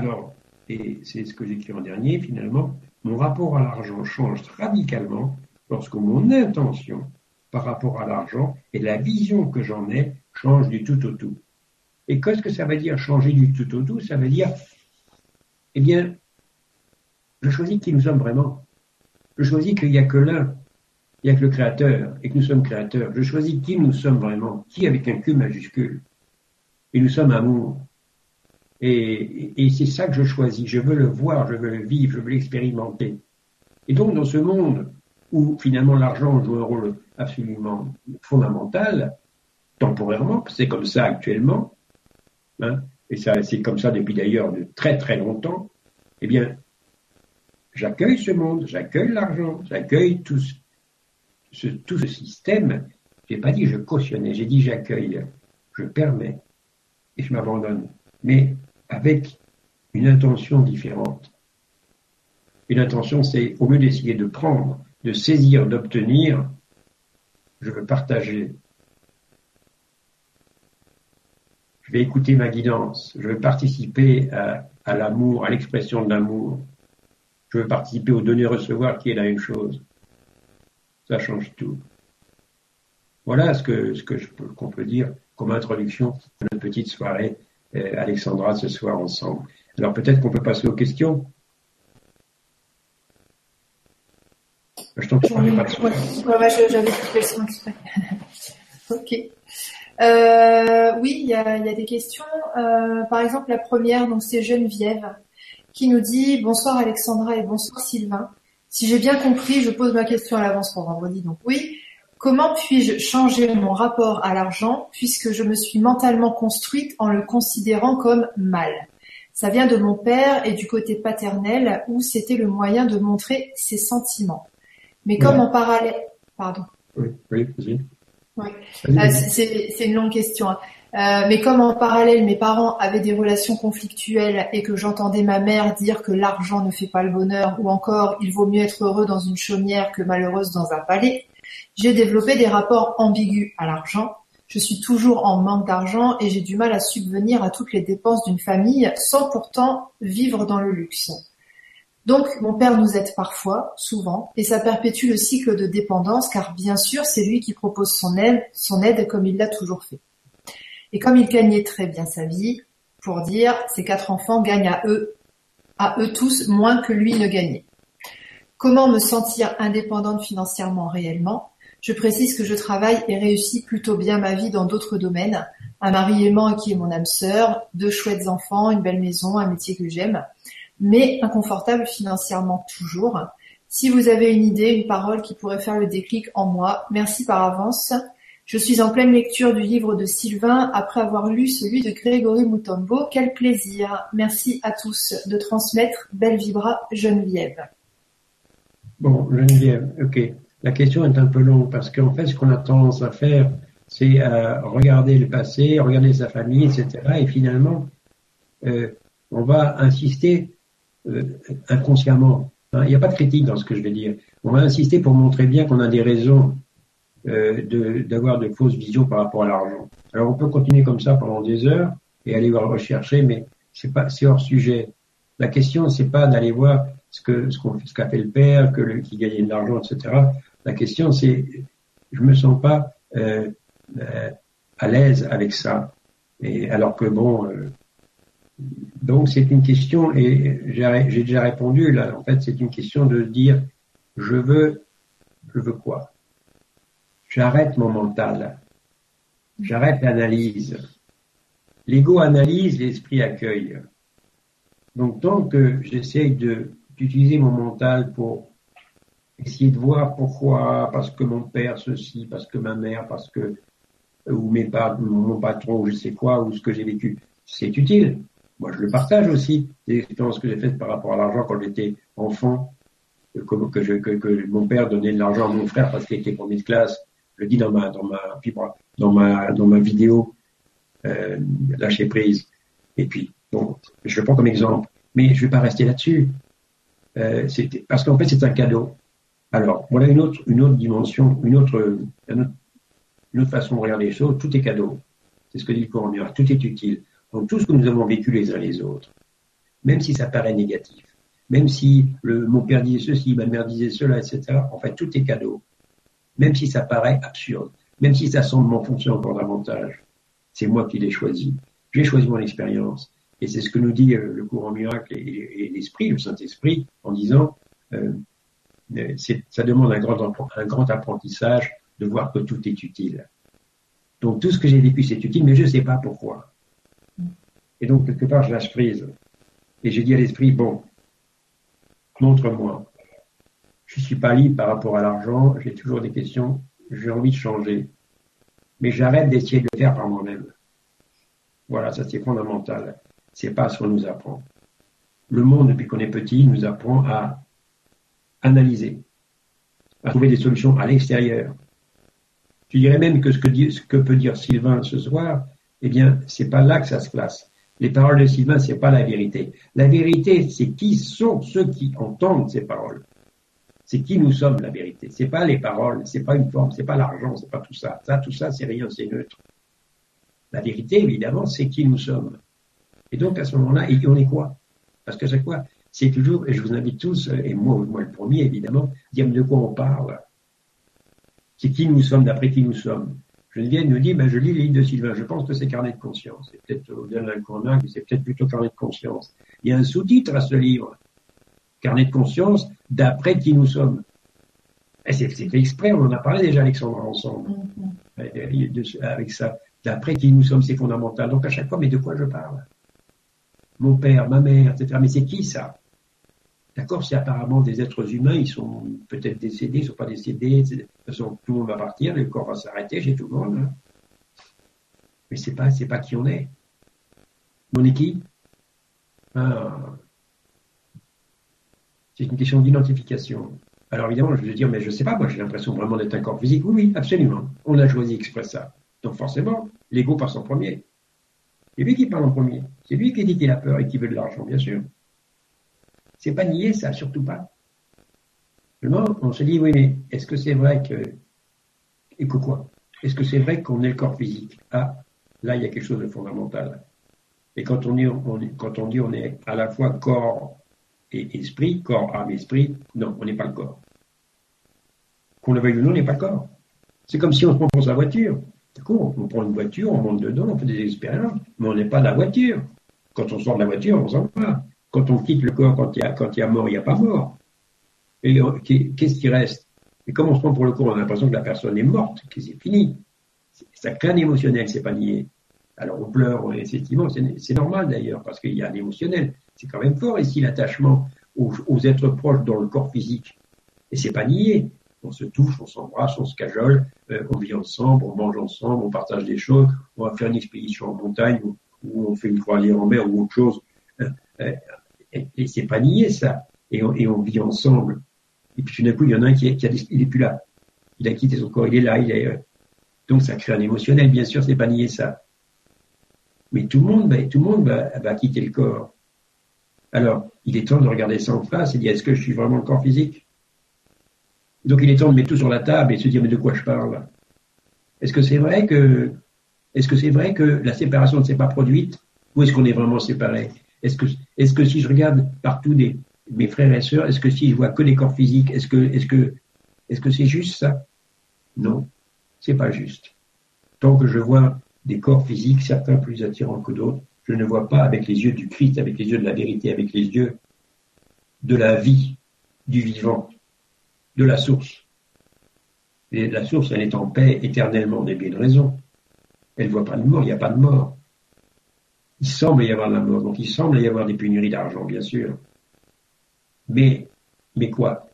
Alors, et c'est ce que j'écris en dernier, finalement, mon rapport à l'argent change radicalement lorsque mon intention par rapport à l'argent et la vision que j'en ai change du tout au tout. Et qu'est-ce que ça veut dire changer du tout au tout? Ça veut dire, eh bien, je choisis qui nous sommes vraiment. Je choisis qu'il n'y a que l'un il n'y a que le créateur et que nous sommes créateurs. Je choisis qui nous sommes vraiment, qui avec un Q majuscule. Et nous sommes amour. Et, c'est ça que je choisis. Je veux le voir, je veux le vivre, je veux l'expérimenter. Et donc dans ce monde où finalement l'argent joue un rôle absolument fondamental, temporairement, c'est comme ça actuellement, hein, et c'est comme ça depuis d'ailleurs de très très longtemps, eh bien, j'accueille ce monde, j'accueille l'argent, j'accueille tout, tout ce système, j'ai pas dit je cautionnais, j'ai dit j'accueille, je permets et je m'abandonne, mais avec une intention différente. Une intention, c'est au lieu d'essayer de prendre, de saisir, d'obtenir, je veux partager. Je vais écouter ma guidance. Je veux participer à, l'amour, à l'expression de l'amour. Je veux participer au donner-recevoir qui est la même chose ça change tout. Voilà ce que ce que je qu'on peut dire comme introduction à notre petite soirée, Alexandra, ce soir ensemble. Alors peut-être qu'on peut passer aux questions. Je t'en prie, pas de ouais, ouais, j'avais le son exprès. ok. Euh, oui, il y a, des questions. Euh, par exemple, la première, donc c'est Geneviève qui nous dit bonsoir Alexandra et bonsoir Sylvain. Si j'ai bien compris, je pose ma question à l'avance pour vendredi. Donc oui, comment puis-je changer mon rapport à l'argent puisque je me suis mentalement construite en le considérant comme mal? Ça vient de mon père et du côté paternel où c'était le moyen de montrer ses sentiments. Mais comme en parallèle, pardon. Oui, oui, vas-y. Ah, c'est une longue question. Hein. Euh, mais comme en parallèle mes parents avaient des relations conflictuelles et que j'entendais ma mère dire que l'argent ne fait pas le bonheur ou encore il vaut mieux être heureux dans une chaumière que malheureuse dans un palais, j'ai développé des rapports ambigus à l'argent. Je suis toujours en manque d'argent et j'ai du mal à subvenir à toutes les dépenses d'une famille sans pourtant vivre dans le luxe. Donc mon père nous aide parfois, souvent, et ça perpétue le cycle de dépendance car bien sûr c'est lui qui propose son aide, son aide comme il l'a toujours fait. Et comme il gagnait très bien sa vie, pour dire, ses quatre enfants gagnent à eux, à eux tous moins que lui ne gagnait. Comment me sentir indépendante financièrement réellement? Je précise que je travaille et réussis plutôt bien ma vie dans d'autres domaines. Un mari aimant qui est mon âme sœur, deux chouettes enfants, une belle maison, un métier que j'aime mais inconfortable financièrement toujours. Si vous avez une idée, une parole qui pourrait faire le déclic en moi, merci par avance. Je suis en pleine lecture du livre de Sylvain après avoir lu celui de Grégory Moutombo. Quel plaisir. Merci à tous de transmettre Belle Vibra Geneviève. Bon, Geneviève, ok. La question est un peu longue parce qu'en fait, ce qu'on a tendance à faire, c'est à regarder le passé, regarder sa famille, etc. Et finalement, euh, on va insister euh, inconsciemment. Hein. Il n'y a pas de critique dans ce que je vais dire. On va insister pour montrer bien qu'on a des raisons euh, d'avoir de, fausses visions par rapport à l'argent. Alors on peut continuer comme ça pendant des heures et aller voir rechercher, mais c'est pas c'est hors sujet. La question c'est pas d'aller voir ce que ce qu'on ce qu'a fait le père, que le, qui gagnait de l'argent, etc. La question c'est je me sens pas euh, euh, à l'aise avec ça. Et alors que bon, euh, donc c'est une question, et j'ai déjà répondu là, en fait c'est une question de dire je veux, je veux quoi? J'arrête mon mental, j'arrête l'analyse. L'ego analyse, l'esprit accueille. Donc tant que j'essaye d'utiliser mon mental pour essayer de voir pourquoi, parce que mon père ceci, parce que ma mère, parce que ou mes mon patron, ou je sais quoi, ou ce que j'ai vécu, c'est utile. Moi, je le partage aussi, des expériences que j'ai faites par rapport à l'argent quand j'étais enfant, que, mon père donnait de l'argent à mon frère parce qu'il était premier de classe. Je le dis dans ma, dans ma, vidéo, euh, lâcher prise. Et puis, bon, je le prends comme exemple. Mais je vais pas rester là-dessus. Euh, parce qu'en fait, c'est un cadeau. Alors, voilà une autre, dimension, une autre, façon de regarder les choses. Tout est cadeau. C'est ce que dit le courant Tout est utile. Donc tout ce que nous avons vécu les uns les autres, même si ça paraît négatif, même si mon père disait ceci, ma mère disait cela, etc., en fait tout est cadeau. Même si ça paraît absurde, même si ça semble m'enfoncer encore davantage, c'est moi qui l'ai choisi. J'ai choisi mon expérience. Et c'est ce que nous dit euh, le courant miracle et, l'esprit, le Saint-Esprit, en disant, euh, euh ça demande un grand, un grand apprentissage de voir que tout est utile. Donc tout ce que j'ai vécu, c'est utile, mais je ne sais pas pourquoi. Et donc, quelque part, je lâche prise. Et j'ai dit à l'esprit, bon, montre-moi. Je ne suis pas libre par rapport à l'argent, j'ai toujours des questions, j'ai envie de changer. Mais j'arrête d'essayer de le faire par moi-même. Voilà, ça c'est fondamental. C'est pas ce qu'on nous apprend. Le monde, depuis qu'on est petit, nous apprend à analyser, à trouver des solutions à l'extérieur. Je dirais même que ce que, ce que peut dire Sylvain ce soir, eh bien, c'est pas là que ça se place les paroles de Sylvain, c'est pas la vérité. La vérité, c'est qui sont ceux qui entendent ces paroles. C'est qui nous sommes, la vérité. C'est pas les paroles, c'est pas une forme, c'est pas l'argent, c'est pas tout ça. Ça, tout ça, c'est rien, c'est neutre. La vérité, évidemment, c'est qui nous sommes. Et donc, à ce moment-là, on est quoi? Parce que c'est quoi? C'est toujours, et je vous invite tous, et moi, moi le premier, évidemment, dire de quoi on parle. C'est qui nous sommes, d'après qui nous sommes. Geneviève nous dit, ben, je lis les livres de Sylvain, je pense que c'est carnet de conscience. C'est peut-être au-delà d'un mais c'est peut-être plutôt carnet de conscience. Il y a un sous-titre à ce livre. Carnet de conscience d'après qui nous sommes. Et c'est fait exprès, on en a parlé déjà Alexandre ensemble. Mm-hmm. Avec ça. d'après qui nous sommes, c'est fondamental. Donc à chaque fois, mais de quoi je parle? Mon père, ma mère, etc. Mais c'est qui ça? D'accord C'est apparemment des êtres humains, ils sont peut-être décédés, ils ne sont pas décédés. De toute façon, tout le monde va partir, le corps va s'arrêter chez tout le monde. Hein. Mais c'est pas, pas qui on est. On est qui? Ah. C'est une question d'identification. Alors évidemment, je vais dire, mais je ne sais pas, moi j'ai l'impression vraiment d'être un corps physique. Oui, oui, absolument. On a choisi exprès ça. Donc forcément, l'ego passe en premier. C'est lui qui parle en premier. C'est lui qui dit qu'il a peur et qui veut de l'argent, bien sûr. C'est pas nier ça, surtout pas. Seulement, on se dit, oui, mais est-ce que c'est vrai que... Et que quoi? Est-ce que c'est vrai qu'on est le corps physique? Ah, là, il y a quelque chose de fondamental. Et quand on, dit on est à la fois corps et esprit, corps, âme, esprit, non, on n'est pas le corps. Qu'on le veuille ou non, on n'est pas le corps. C'est comme si on se prend pour sa voiture. On prend une voiture, on monte dedans, on fait des expériences, mais on n'est pas la voiture. Quand on sort de la voiture, on s'en va. Quand on quitte le corps, quand il y a, mort, il n'y a pas mort. Et qu'est-ce qui reste? Et comme on se prend pour le corps, on a l'impression que la personne est morte, que c'est fini. Ça crée un émotionnel, c'est pas nié. Alors on pleure, effectivement, c'est normal d'ailleurs, parce qu'il y a un émotionnel. C'est quand même fort ici l'attachement aux, êtres proches dans le corps physique. Et c'est pas nié. On se touche, on s'embrasse, on se cajole, euh, on vit ensemble, on mange ensemble, on partage des choses, on va faire une expédition en montagne ou, on fait une croisière en mer ou autre chose. Euh, euh, et, c'est pas nié ça. Et on, et on, vit ensemble. Et puis tout d'un coup, il y en a un qui, qui a, il est plus là. Il a quitté son corps, il est là, il est. donc ça crée un émotionnel, bien sûr, c'est pas nier ça. Mais tout le monde, tout le monde va, quitter le corps. Alors, il est temps de regarder ça en face et dire est-ce que je suis vraiment le corps physique? Donc, il est temps de mettre tout sur la table et se dire mais de quoi je parle? Est-ce que c'est vrai que est-ce que c'est vrai que la séparation ne s'est pas produite ou est-ce qu'on est vraiment séparés? Est-ce que est-ce que si je regarde partout des, mes frères et sœurs, est-ce que si je vois que les corps physiques, est-ce que est-ce que est-ce que c'est juste ça? Non, c'est pas juste. Tant que je vois des corps physiques, certains plus attirants que d'autres. Je ne vois pas avec les yeux du Christ, avec les yeux de la vérité, avec les yeux de la vie, du vivant, de la source. La source, elle est en paix éternellement, des bien de raison. Elle ne voit pas de mort, il n'y a pas de mort. Il semble y avoir de la mort, donc il semble y avoir des pénuries d'argent, bien sûr. Mais, mais quoi?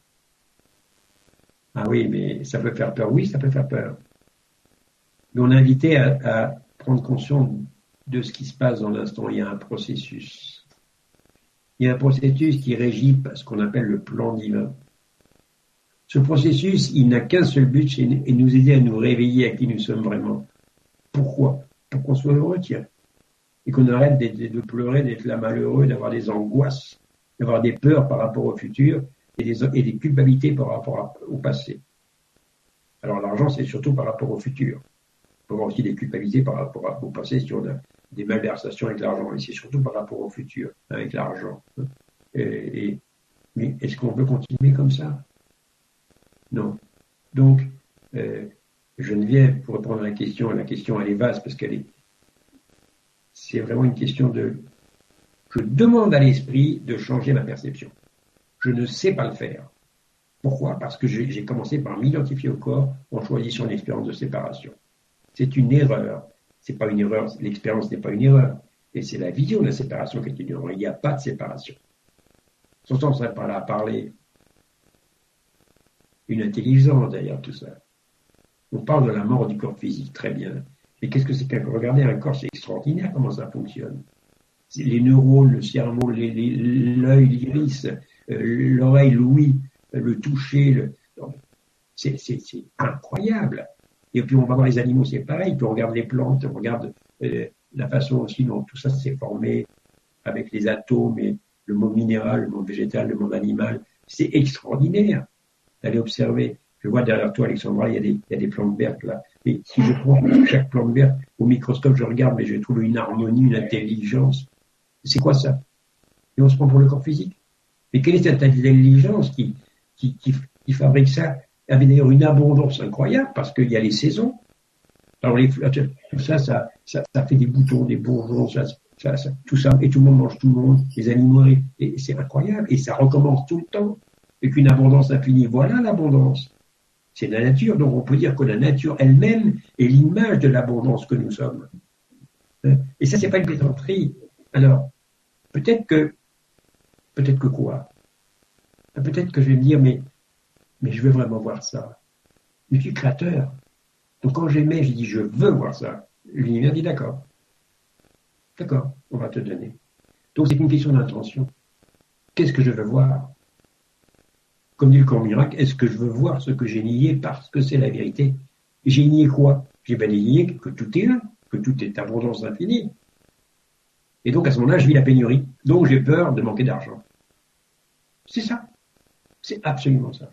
Ah oui, mais ça peut faire peur. Oui, ça peut faire peur. Mais on est invité à, prendre conscience de ce qui se passe dans l'instant. Il y a un processus. Il y a un processus qui régit ce qu'on appelle le plan divin. Ce processus, il n'a qu'un seul but, c'est nous aider à nous réveiller à qui nous sommes vraiment. Pourquoi? Pour qu'on soit heureux, tiens. Et qu'on arrête de, pleurer, d'être là malheureux, d'avoir des angoisses, d'avoir des peurs par rapport au futur et des, et culpabilités par rapport au passé. Alors l'argent, c'est surtout par rapport au futur peut avoir aussi des culpabilités par rapport au passé si on a des malversations avec l'argent. Et c'est surtout par rapport au futur avec l'argent. Et, mais est-ce qu'on peut continuer comme ça? Non. Donc, euh, Geneviève, pour répondre à la question, la question elle est vaste parce qu'elle est, c'est vraiment une question de, je demande à l'esprit de changer ma perception. Je ne sais pas le faire. Pourquoi? Parce que j'ai commencé par m'identifier au corps en choisissant une expérience de séparation. C'est une erreur. C'est pas une erreur. L'expérience n'est pas une erreur. Et c'est la vision de la séparation qui est une erreur. Il n'y a pas de séparation. Surtout, on serait pas là à parler une intelligence derrière tout ça. On parle de la mort du corps physique, très bien. Mais qu'est-ce que c'est qu'un Regardez, un corps, c'est extraordinaire comment ça fonctionne. Les neurones, le cerveau, l'œil, l'iris, euh, l'oreille, l'ouïe, le toucher, c'est incroyable. Et puis on va voir les animaux, c'est pareil. Puis on regarde les plantes, on regarde euh, la façon aussi dont tout ça s'est formé avec les atomes et le monde minéral, le monde végétal, le monde animal. C'est extraordinaire d'aller observer. Je vois derrière toi, Alexandra, il y, a des, il y a des plantes vertes là. Et si je prends chaque plante verte au microscope, je regarde, mais je trouve une harmonie, une intelligence. C'est quoi ça? Et on se prend pour le corps physique. Mais quelle est cette intelligence qui, qui, qui, qui fabrique ça? Avait d'ailleurs une abondance incroyable parce qu'il y a les saisons. Alors les, tout ça, ça, ça, fait des boutons, des bourgeons, ça, ça, tout ça, et tout le monde mange tout le monde, les animaux, et c'est incroyable, et ça recommence tout le temps, qu'une abondance infinie. Voilà l'abondance. c'est la nature, donc on peut dire que la nature elle-même est l'image de l'abondance que nous sommes. Hein? Et ça, c'est pas une plaisanterie. Alors, peut-être que, peut-être que quoi? Peut-être que je vais me dire, mais, mais je veux vraiment voir ça. Mais je suis créateur. Donc quand j'aimais, j'ai dit, je veux voir ça. L'univers dit, d'accord. D'accord, on va te donner. Donc c'est une question d'intention. Qu'est-ce que je veux voir? Comme dit le corps miracle, est-ce que je veux voir ce que j'ai nié parce que c'est la vérité? J'ai nié quoi? J'ai bien nié que tout est là, que tout est abondance infinie. Et donc à ce moment-là, je vis la pénurie. Donc j'ai peur de manquer d'argent. C'est ça. C'est absolument ça.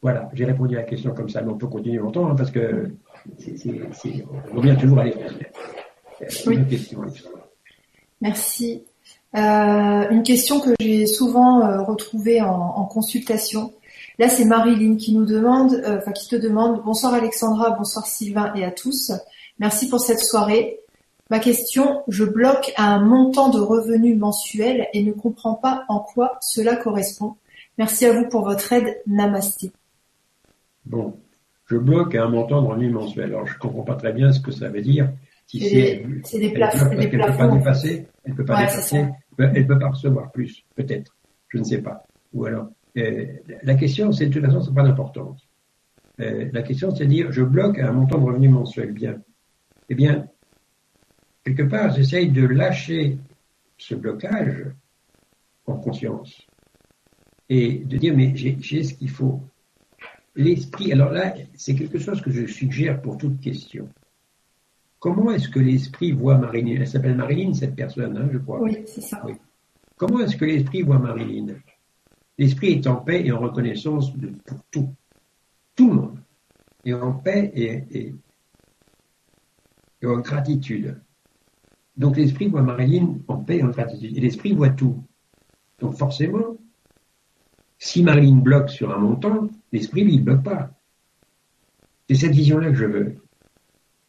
Voilà, j'ai répondu à la question comme ça, mais on peut continuer longtemps hein, parce que on revient toujours à l'essentiel. Oui. Merci. Euh, une question que j'ai souvent euh, retrouvée en, consultation. Là, c'est Marilyn qui nous demande, euh, enfin qui te demande. Bonsoir Alexandra, bonsoir Sylvain et à tous. Merci pour cette soirée. Ma question, je bloque à un montant de revenus mensuel et ne comprends pas en quoi cela correspond. Merci à vous pour votre aide. Namasté. Bon, je bloque à un montant de revenus mensuel. Alors, je comprends pas très bien ce que ça veut dire. Si c'est des, plafonds. Elle ne peut pas dépasser, elle peut pas dépasser, elle peut pas recevoir plus, peut-être. Je ne sais pas. Ou alors, euh, la question, c'est de toute façon, c'est pas d'importance. Euh, la question, c'est de dire, je bloque un montant de revenus mensuel. Bien. Eh bien, quelque part, j'essaye de lâcher ce blocage en conscience et de dire, mais j'ai ce qu'il faut. L'esprit, alors là, c'est quelque chose que je suggère pour toute question. Comment est-ce que l'esprit voit Marilyn? Elle s'appelle Marilyn, cette personne, hein, je crois. Oui, c'est ça. Comment est-ce que l'esprit voit Marilyn? L'esprit est en paix et en reconnaissance de, pour tout. Tout le monde. Et en paix et, et en gratitude. Donc l'esprit voit Marilyn en paix et en gratitude. Et l'esprit voit tout. Donc forcément, si Marilyn bloque sur un montant, l'esprit, lui, ne bloque pas. C'est cette vision-là que je veux.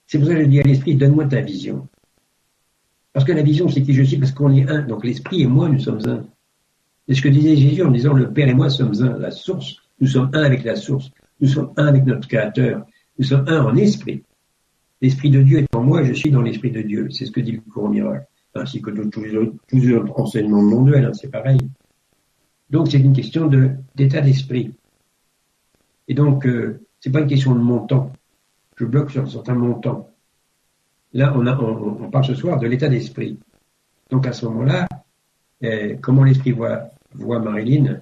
C'est pour ça que je dis à l'esprit, donne-moi ta vision. Parce que la vision, c'est qui je suis, parce qu'on est un. Donc l'esprit et moi, nous sommes un. C'est ce que disait Jésus en disant, le Père et moi sommes un. La source, nous sommes un avec la source. Nous sommes un avec notre Créateur. Nous sommes un en esprit. L'esprit de Dieu est en moi, je suis dans l'esprit de Dieu. C'est ce que dit le courant miracle. Ainsi que tous les autres, enseignements de mon duel, hein, c'est pareil. Donc c'est une question d'état d'esprit. Et donc, euh, c'est pas une question de montant. Je bloque sur un certain montant. Là, on, a, on, parle ce soir de l'état d'esprit. Donc à ce moment-là, eh, comment l'esprit voit, Marilyn?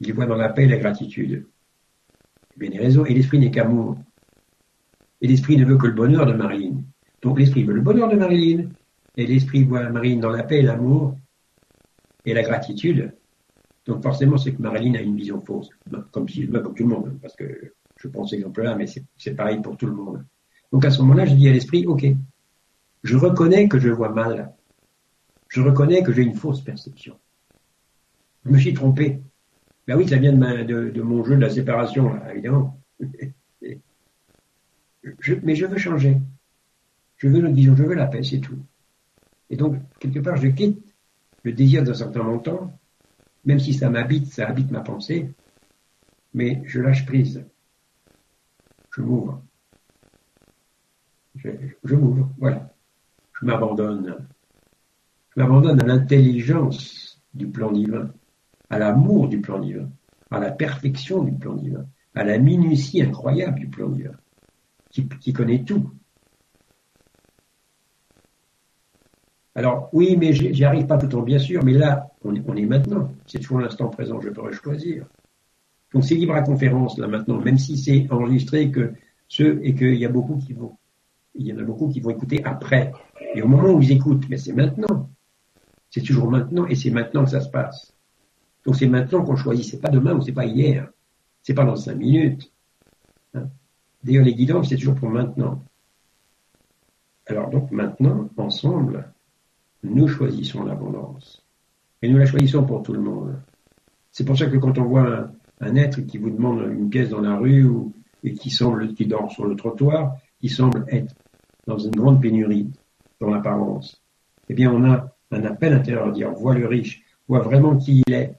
Il voit dans la paix et la gratitude. Bien des raisons. Et l'esprit n'est qu'amour. Et l'esprit ne veut que le bonheur de Marilyn. Donc l'esprit veut le bonheur de Marilyn. Et l'esprit voit Marilyn dans la paix et l'amour et la gratitude. Donc forcément, c'est que Marilyn a une vision fausse, comme, si, comme tout le monde, parce que je prends cet exemple-là, mais c'est pareil pour tout le monde. Donc à ce moment-là, je dis à l'esprit, ok, je reconnais que je vois mal, je reconnais que j'ai une fausse perception. Je me suis trompé. Ben oui, ça vient de, de, mon jeu de la séparation, évidemment. mais je veux changer. Je veux notre vision, je veux la paix, c'est tout. Et donc, quelque part, je quitte le désir d'un certain montant même si ça m'habite, ça habite ma pensée, mais je lâche prise. Je m'ouvre. Je, m'ouvre, voilà. Je m'abandonne. Je m'abandonne à l'intelligence du plan divin, à l'amour du plan divin, à la perfection du plan divin, à la minutie incroyable du plan divin, qui connaît tout, Alors oui, mais j'y arrive pas tout le temps, bien sûr, mais là, on est, maintenant. C'est toujours l'instant présent, je pourrais choisir. Donc c'est libre à conférence là maintenant, même si c'est enregistré que ceux et qu'il y a beaucoup qui vont, il y en a beaucoup qui vont écouter après. Et au moment où ils écoutent, mais c'est maintenant. C'est toujours maintenant et c'est maintenant que ça se passe. Donc c'est maintenant qu'on choisit. C'est pas demain ou c'est pas hier. C'est pas dans cinq minutes. Hein. D'ailleurs les guidons, c'est toujours pour maintenant. Alors donc maintenant, ensemble, nous choisissons l'abondance. Et nous la choisissons pour tout le monde. C'est pour ça que quand on voit un, être qui vous demande une pièce dans la rue et qui semble, qui dort sur le trottoir, qui semble être dans une grande pénurie, dans l'apparence, eh bien, on a un appel intérieur à dire, vois le riche, vois vraiment qui il est,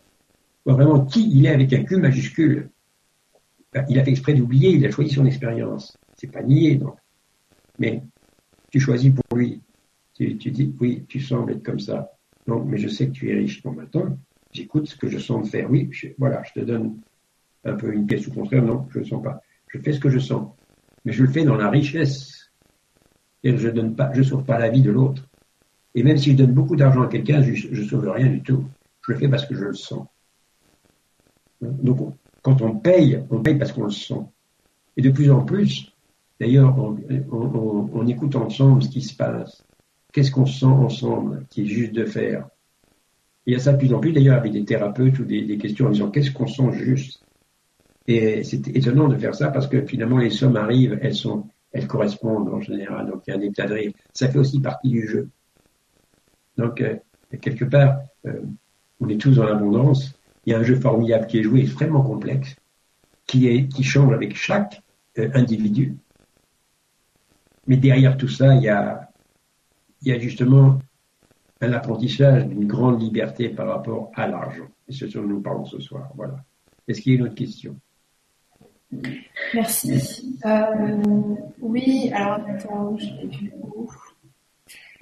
vois vraiment qui il est avec un Q majuscule. ben, il a fait exprès d'oublier, il a choisi son expérience. C'est pas nier, donc. Mais tu choisis pour lui. Tu, dis, oui, tu sembles être comme ça. Non, mais je sais que tu es riche. Bon, maintenant, j'écoute ce que je sens faire. Oui, voilà, je te donne un peu une pièce au contraire. Non, je ne sens pas. Je fais ce que je sens. Mais je le fais dans la richesse. Et je donne pas, sauve pas la vie de l'autre. Et même si je donne beaucoup d'argent à quelqu'un, je, ne sauve rien du tout. Je le fais parce que je le sens. Donc, quand on paye, on paye parce qu'on le sent. Et de plus en plus, d'ailleurs, on, écoute ensemble ce qui se passe. Qu'est-ce qu'on sent ensemble qui est juste de faire? Il y a ça de plus en plus, d'ailleurs, avec des thérapeutes ou des, questions en disant qu'est-ce qu'on sent juste? Et c'est étonnant de faire ça parce que finalement, les sommes arrivent, elles sont, elles correspondent en général. Donc, il y a un état de rire. Ça fait aussi partie du jeu. Donc, euh, quelque part, euh, on est tous dans l'abondance il y a un jeu formidable qui est joué, extrêmement complexe, qui, est, qui change avec chaque euh, individu. Mais derrière tout ça, il y a, il y a justement un apprentissage d'une grande liberté par rapport à l'argent. Et ce dont nous parlons ce soir. Voilà. Est-ce qu'il y a une autre question? Merci. Euh, oui, alors attends, vu où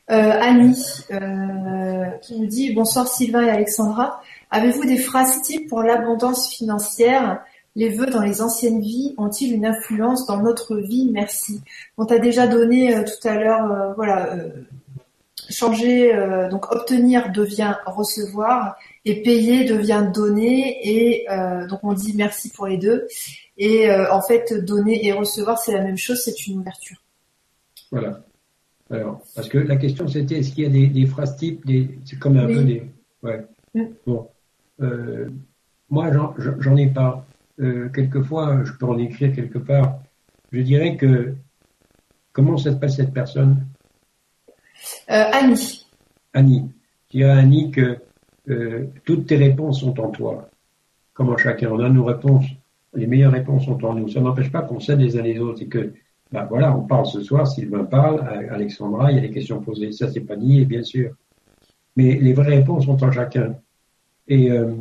euh, Annie euh, qui nous dit bonsoir Sylvain et Alexandra. Avez-vous des phrases types pour l'abondance financière? Les vœux dans les anciennes vies ont-ils une influence dans notre vie? Merci. On t'a déjà donné euh, tout à l'heure, voilà, changer, donc obtenir devient recevoir et payer devient donner et donc on dit merci pour les deux. Et en fait, donner et recevoir, c'est la même chose, c'est une ouverture. Voilà. Alors, parce que la question c'était est-ce qu'il y a des, phrases types, des, c'est comme un peu des, ouais. Mm. Bon, euh, moi, j'en ai pas. Euh, quelquefois, je peux en écrire quelque part. Je dirais que comment s'appelle cette personne? Euh, Annie. Annie. Je dirais à Annie que toutes tes réponses sont en toi. Comment chacun en a nos réponses. Les meilleures réponses sont en nous. Ça n'empêche pas qu'on s'aide les uns les autres et que, ben voilà, on parle ce soir, Sylvain parle, Alexandra, il y a des questions posées. Ça, c'est pas nié, bien sûr. Mais les vraies réponses sont en chacun. Et il euh,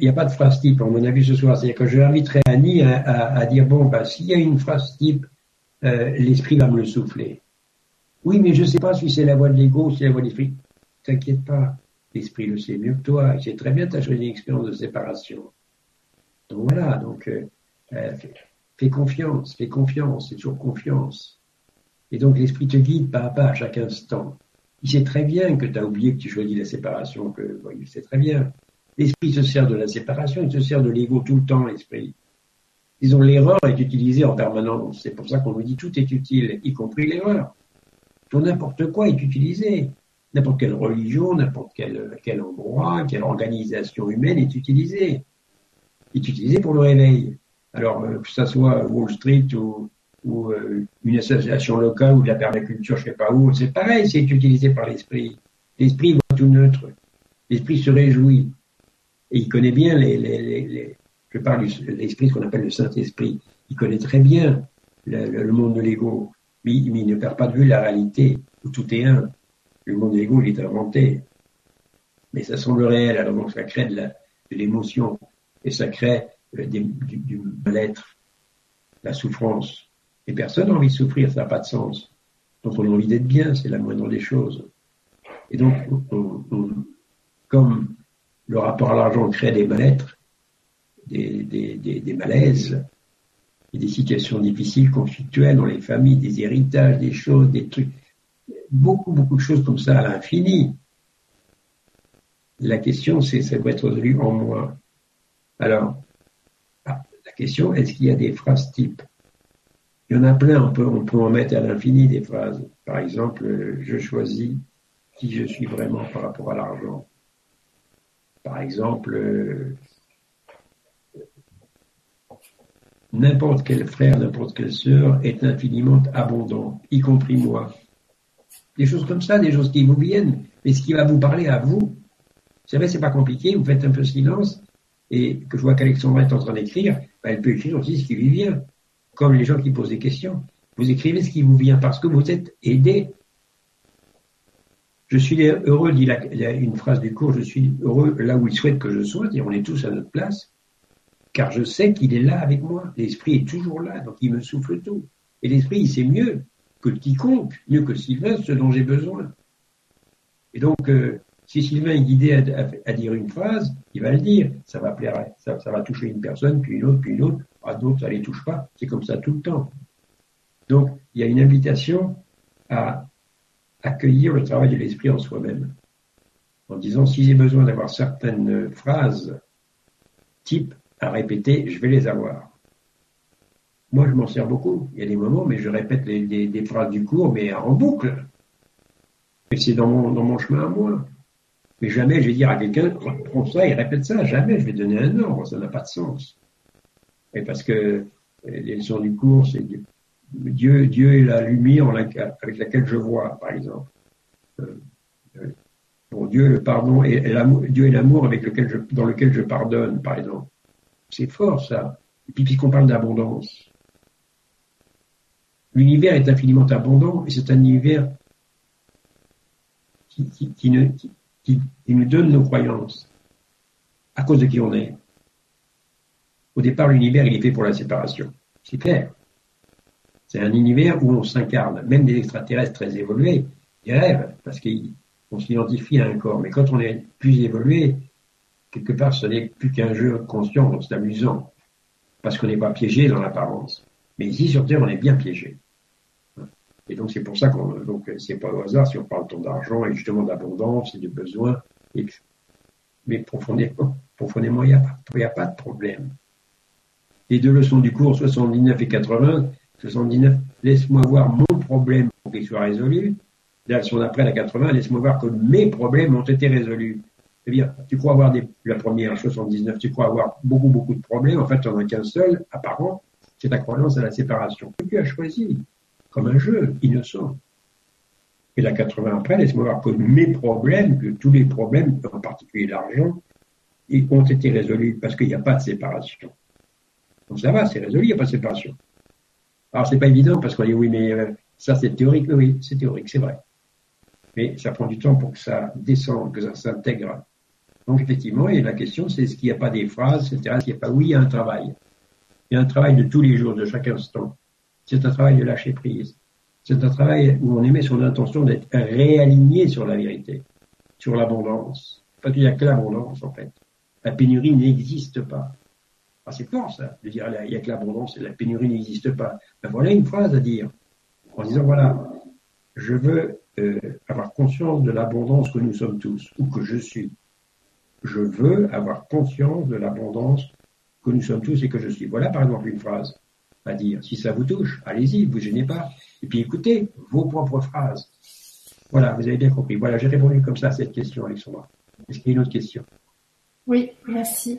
n'y a pas de phrase type, à mon avis, ce soir. C'est-à-dire que je inviterai Annie à, dire, bon, bah, s'il y a une phrase type, euh, l'esprit va me le souffler. Oui, mais je ne sais pas si c'est la voix de l'ego ou si c'est la voix de l'esprit. T'inquiète pas, l'esprit le sait mieux que toi. Il sait très bien, tu as choisi une expérience de séparation. Donc voilà, donc euh, fais, fais, confiance, fais confiance, c'est toujours confiance. Et donc l'esprit te guide pas à pas à chaque instant. Il sait très bien que tu as oublié que tu choisis la séparation, que il sait très bien. L'esprit se sert de la séparation, il se sert de l'ego tout le temps, l'esprit. Disons, l'erreur est utilisée en permanence. C'est pour ça qu'on nous dit tout est utile, y compris l'erreur. Tout n'importe quoi est utilisé. N'importe quelle religion, n'importe quel, endroit, quelle organisation humaine est utilisée. Est utilisée pour le réveil. Alors, euh, que ce soit Wall Street ou, ou euh, une association locale ou de la permaculture, je sais pas où, c'est pareil, c'est utilisé par l'esprit. L'esprit voit tout neutre. L'esprit se réjouit. Et il connaît bien les, je parle de l'esprit, qu'on appelle le Saint-Esprit. Il connaît très bien le, monde de l'ego. Mais, il ne perd pas de vue la réalité, où tout est un. Le monde de l'ego, il est inventé. Mais ça semble réel, alors donc ça crée de l'émotion. Et ça crée euh, du, mal-être, la souffrance. Et personne n'a envie de souffrir, ça n'a pas de sens. Donc on a envie d'être bien, c'est la moindre des choses. Et donc, comme le rapport à l'argent crée des mal-être, des, des, des, malaises, et des situations difficiles, conflictuelles dans les familles, des héritages, des choses, des trucs, beaucoup, beaucoup de choses comme ça à l'infini. La question, c'est, ça doit être résolu en moi. Alors, ah, la question, est-ce qu'il y a des phrases types? Il y en a plein, on peut, on peut en mettre à l'infini des phrases. Par exemple, euh, je choisis qui je suis vraiment par rapport à l'argent. Par exemple, euh, n'importe quel frère, n'importe quelle sœur est infiniment abondant, y compris moi. Des choses comme ça, des choses qui vous viennent, mais ce qui va vous parler à vous. Vous savez, c'est pas compliqué, vous faites un peu silence, et que je vois qu'Alexandra est en train d'écrire, bah, elle peut écrire aussi ce qui lui vient comme les gens qui posent des questions. Vous écrivez ce qui vous vient parce que vous êtes aidé. Je suis heureux, dit une phrase du cours, je suis heureux là où il souhaite que je sois, on est tous à notre place. car je sais qu'il est là avec moi. L'esprit est toujours là, donc il me souffle tout. Et l'esprit, il sait mieux que quiconque, mieux que Sylvain, ce dont j'ai besoin. Et donc, euh, si Sylvain est guidé à, dire une phrase, il va le dire. Ça va plaire, ça, va toucher une personne, puis une autre, puis une autre. À d'autres, ça les touche pas. C'est comme ça tout le temps. Donc, il y a une invitation à accueillir le travail de l'esprit en soi-même. En disant, si j'ai besoin d'avoir certaines phrases type à répéter, je vais les avoir. Moi, je m'en sers beaucoup. Il y a des moments, mais je répète des, phrases du cours, mais en boucle. Et c'est dans mon, dans mon chemin à moi. Mais jamais je vais dire à quelqu'un, prends ça et répète ça. Jamais je vais donner un ordre. Ça n'a pas de sens. Et parce que les leçons du cours, c'est Dieu, Dieu est la lumière avec laquelle je vois, par exemple. Euh, pour Dieu, le pardon et, l'amour, Dieu est l'amour avec lequel je, dans lequel je pardonne, par exemple. C'est fort, ça. Et puis, puisqu'on parle d'abondance, l'univers est infiniment abondant et c'est un univers qui, qui, nous donne nos croyances à cause de qui on est. Au départ, l'univers, il est fait pour la séparation. C'est clair. C'est un univers où on s'incarne. Même des extraterrestres très évolués, ils rêvent parce qu'on s'identifie à un corps. Mais quand on est plus évolué, quelque part, ce n'est plus qu'un jeu conscient, c'est amusant, parce qu'on n'est pas piégé dans l'apparence. Mais ici, sur Terre, on est bien piégé. Et donc, c'est pour ça qu'on, donc, c'est pas au hasard si on parle tant d'argent et justement d'abondance et de besoin. Mais profondément, profondément, il n'y a, a, pas de problème. Les deux leçons du cours 79 et 80, 79, laisse-moi voir mon problème pour qu'il soit résolu. La leçon d'après, la 80, laisse-moi voir que mes problèmes ont été résolus. C'est-à-dire, tu crois avoir des, la première, 79, tu crois avoir beaucoup, beaucoup de problèmes. En fait, tu n'en as qu'un seul, apparent, c'est ta croyance à la séparation. Tu as choisi, comme un jeu innocent. Et la 80 après, laisse-moi voir que mes problèmes, que tous les problèmes, en particulier l'argent, ont été résolus parce qu'il n'y a pas de séparation. Donc ça va, c'est résolu, il n'y a pas de séparation. Alors c'est pas évident parce qu'on dit oui, mais euh, ça c'est théorique, oui, c'est théorique, c'est vrai. Mais ça prend du temps pour que ça descende, que ça s'intègre donc effectivement, et la question c'est est-ce qu'il n'y a pas des phrases, etc. Est-ce qu'il n'y a pas oui, il y a un travail. Il y a un travail de tous les jours, de chaque instant. C'est un travail de lâcher prise. C'est un travail où on émet son intention d'être réaligné sur la vérité, sur l'abondance. Parce qu'il n'y a que l'abondance en fait. La pénurie n'existe pas. Ah, c'est fort ça, de dire il n'y a que l'abondance et la pénurie n'existe pas. Ben, voilà une phrase à dire. En disant voilà, je veux euh, avoir conscience de l'abondance que nous sommes tous, ou que je suis je veux avoir conscience de l'abondance que nous sommes tous et que je suis. Voilà par exemple une phrase à dire. Si ça vous touche, allez-y, vous gênez pas. Et puis écoutez vos propres phrases. Voilà, vous avez bien compris. Voilà, j'ai répondu comme ça à cette question, Alexandra. Est-ce qu'il y a une autre question? Oui, merci.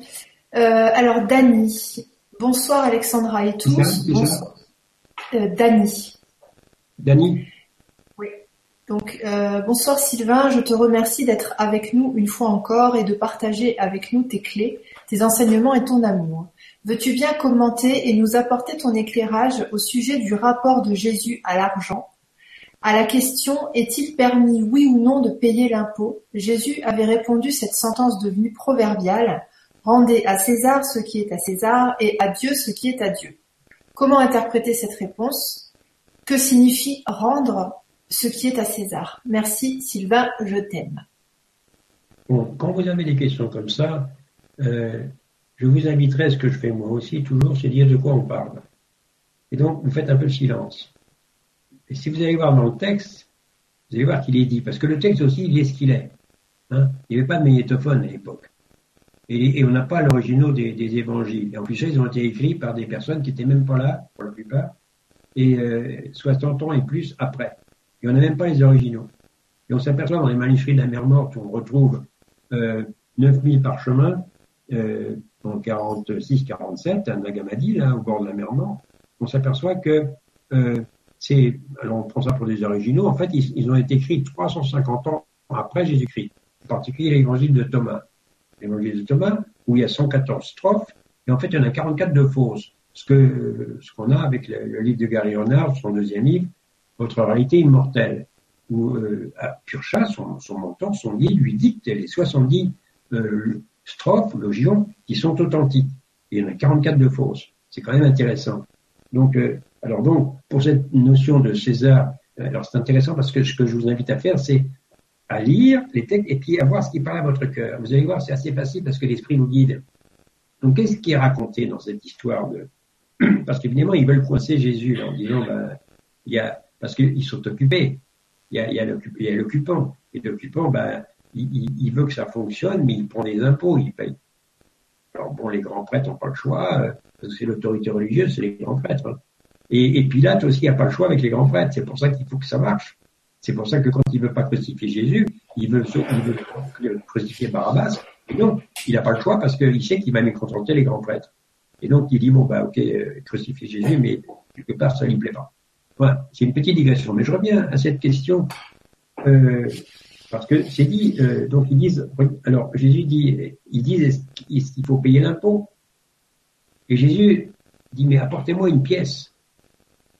Euh, alors, Dani. Bonsoir Alexandra et tous. Bonsoir. Euh, Dani. Dani? Donc euh, bonsoir Sylvain, je te remercie d'être avec nous une fois encore et de partager avec nous tes clés, tes enseignements et ton amour. Veux-tu bien commenter et nous apporter ton éclairage au sujet du rapport de Jésus à l'argent? À la question est-il permis oui ou non de payer l'impôt? Jésus avait répondu cette sentence devenue proverbiale Rendez à César ce qui est à César et à Dieu ce qui est à Dieu. Comment interpréter cette réponse? Que signifie rendre ce qui est à César? Merci Sylvain, je t'aime. quand vous avez des questions comme ça, euh, je vous inviterai ce que je fais moi aussi toujours, c'est dire de quoi on parle. Et donc, vous faites un peu le silence. Et si vous allez voir dans le texte, vous allez voir qu'il est dit, parce que le texte aussi, il est ce qu'il est. Hein. il n'y avait pas de magnétophone à l'époque. Et, on n'a pas l'originaux des, évangiles. Et en plus, ils ont été écrits par des personnes qui n'étaient même pas là, pour la plupart, et euh, 60 ans et plus après. Et on n'a même pas les originaux. Et on s'aperçoit dans les manuscrits de la mer morte on retrouve euh, 9000 parchemins en 46-47, à Nagamadi, au bord de la mer morte. On s'aperçoit que euh, c'est, alors on prend ça pour des originaux, en fait, ils, ont été écrits 350 ans après Jésus-Christ. En particulier l'évangile de Thomas. L'évangile de Thomas, où il y a 114 strophes, et en fait, il y en a 44 de fausses. Ce que, ce qu'on a avec le, livre de Gary Renard, son deuxième livre, votre réalité immortelle, où euh, Purcha, son, mentor, son guide, lui dicte les 70 euh, strophes, logions, qui sont authentiques. il y en a 44 de fausses. C'est quand même intéressant. Donc, euh, alors donc, pour cette notion de César, euh, alors c'est intéressant parce que ce que je vous invite à faire, c'est à lire les textes et puis à voir ce qui parle à votre cœur. Vous allez voir, c'est assez facile parce que l'esprit nous guide. Donc, qu'est-ce qui est raconté dans cette histoire de Parce qu'évidemment, ils veulent coincer Jésus en disant, ben, il y a parce qu'ils sont occupés. Il y a, il y a l'occupant. Et l'occupant, ben, il, il, veut que ça fonctionne, mais il prend des impôts, il paye. Alors bon, les grands prêtres n'ont pas le choix, euh, parce que c'est l'autorité religieuse, c'est les grands prêtres. Et, Pilate aussi n'a pas le choix avec les grands prêtres. C'est pour ça qu'il faut que ça marche. C'est pour ça que quand il veut pas crucifier Jésus, il veut, il veut crucifier Barabbas. Et donc, il n'a pas le choix parce qu'il sait qu'il va mécontenter les grands prêtres. Et donc, il dit, bon, bah, ok, euh, crucifier Jésus, mais quelque part, ça lui plaît pas. Voilà, c'est une petite digression. Mais je reviens à cette question, euh, parce que c'est dit, euh, donc ils disent, alors Jésus dit, ils disent, qu'il faut payer l'impôt? Et Jésus dit, mais apportez-moi une pièce.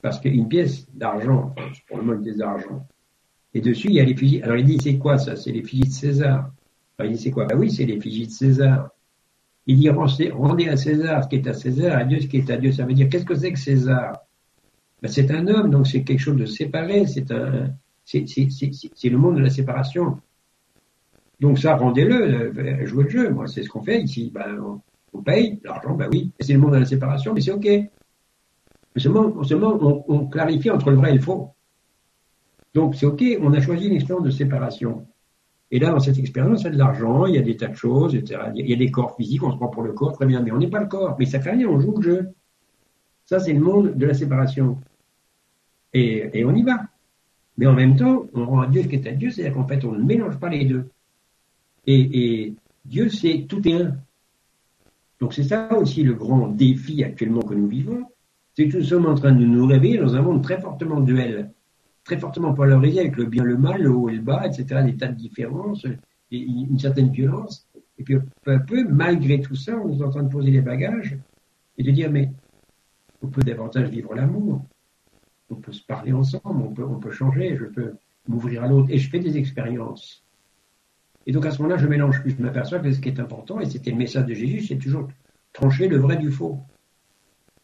Parce qu'une pièce d'argent, enfin, pour le mode des argents. Et dessus, il y a l'effigie. Alors il dit, c'est quoi ça? C'est l'effigie de César. Alors il dit, c'est quoi? Ben oui, c'est l'effigie de César. Il dit, rendez à César ce qui est à César, à Dieu ce qui est à Dieu. Ça veut dire, qu'est-ce que c'est que César? Ben, C'est un homme, donc c'est quelque chose de séparé, c'est un, c'est le monde de la séparation. Donc ça, rendez-le, euh, jouez le jeu. Moi, c'est ce qu'on fait ici. Ben, on, paye l'argent, ben oui, c'est le monde de la séparation, mais c'est OK. Seulement, on, clarifie entre le vrai et le faux. Donc c'est OK, on a choisi une expérience de séparation. Et là, dans cette expérience, il y a de l'argent, il y a des tas de choses, etc. Il y a des corps physiques, on se prend pour le corps, très bien, mais on n'est pas le corps. Mais ça fait rien, on joue le jeu. Ça, c'est le monde de la séparation. Et on y va. Mais en même temps, on rend à Dieu ce qui est à Dieu, c'est-à-dire qu'en fait, on ne mélange pas les deux. Et, et Dieu, c'est tout et un. Donc c'est ça aussi le grand défi actuellement que nous vivons, c'est que nous sommes en train de nous réveiller dans un monde très fortement duel très fortement polarisé avec le bien, le mal, le haut et le bas, etc., des tas de différences, une certaine violence. Et puis peu à peu, malgré tout ça, on est en train de poser les bagages et de dire mais on peut davantage vivre l'amour, on peut se parler ensemble, on peut, changer, je peux m'ouvrir à l'autre et je fais des expériences. Et donc à ce moment-là, je mélange plus, je m'aperçois que ce qui est important, et c'était le message de Jésus, c'est toujours trancher le vrai du faux.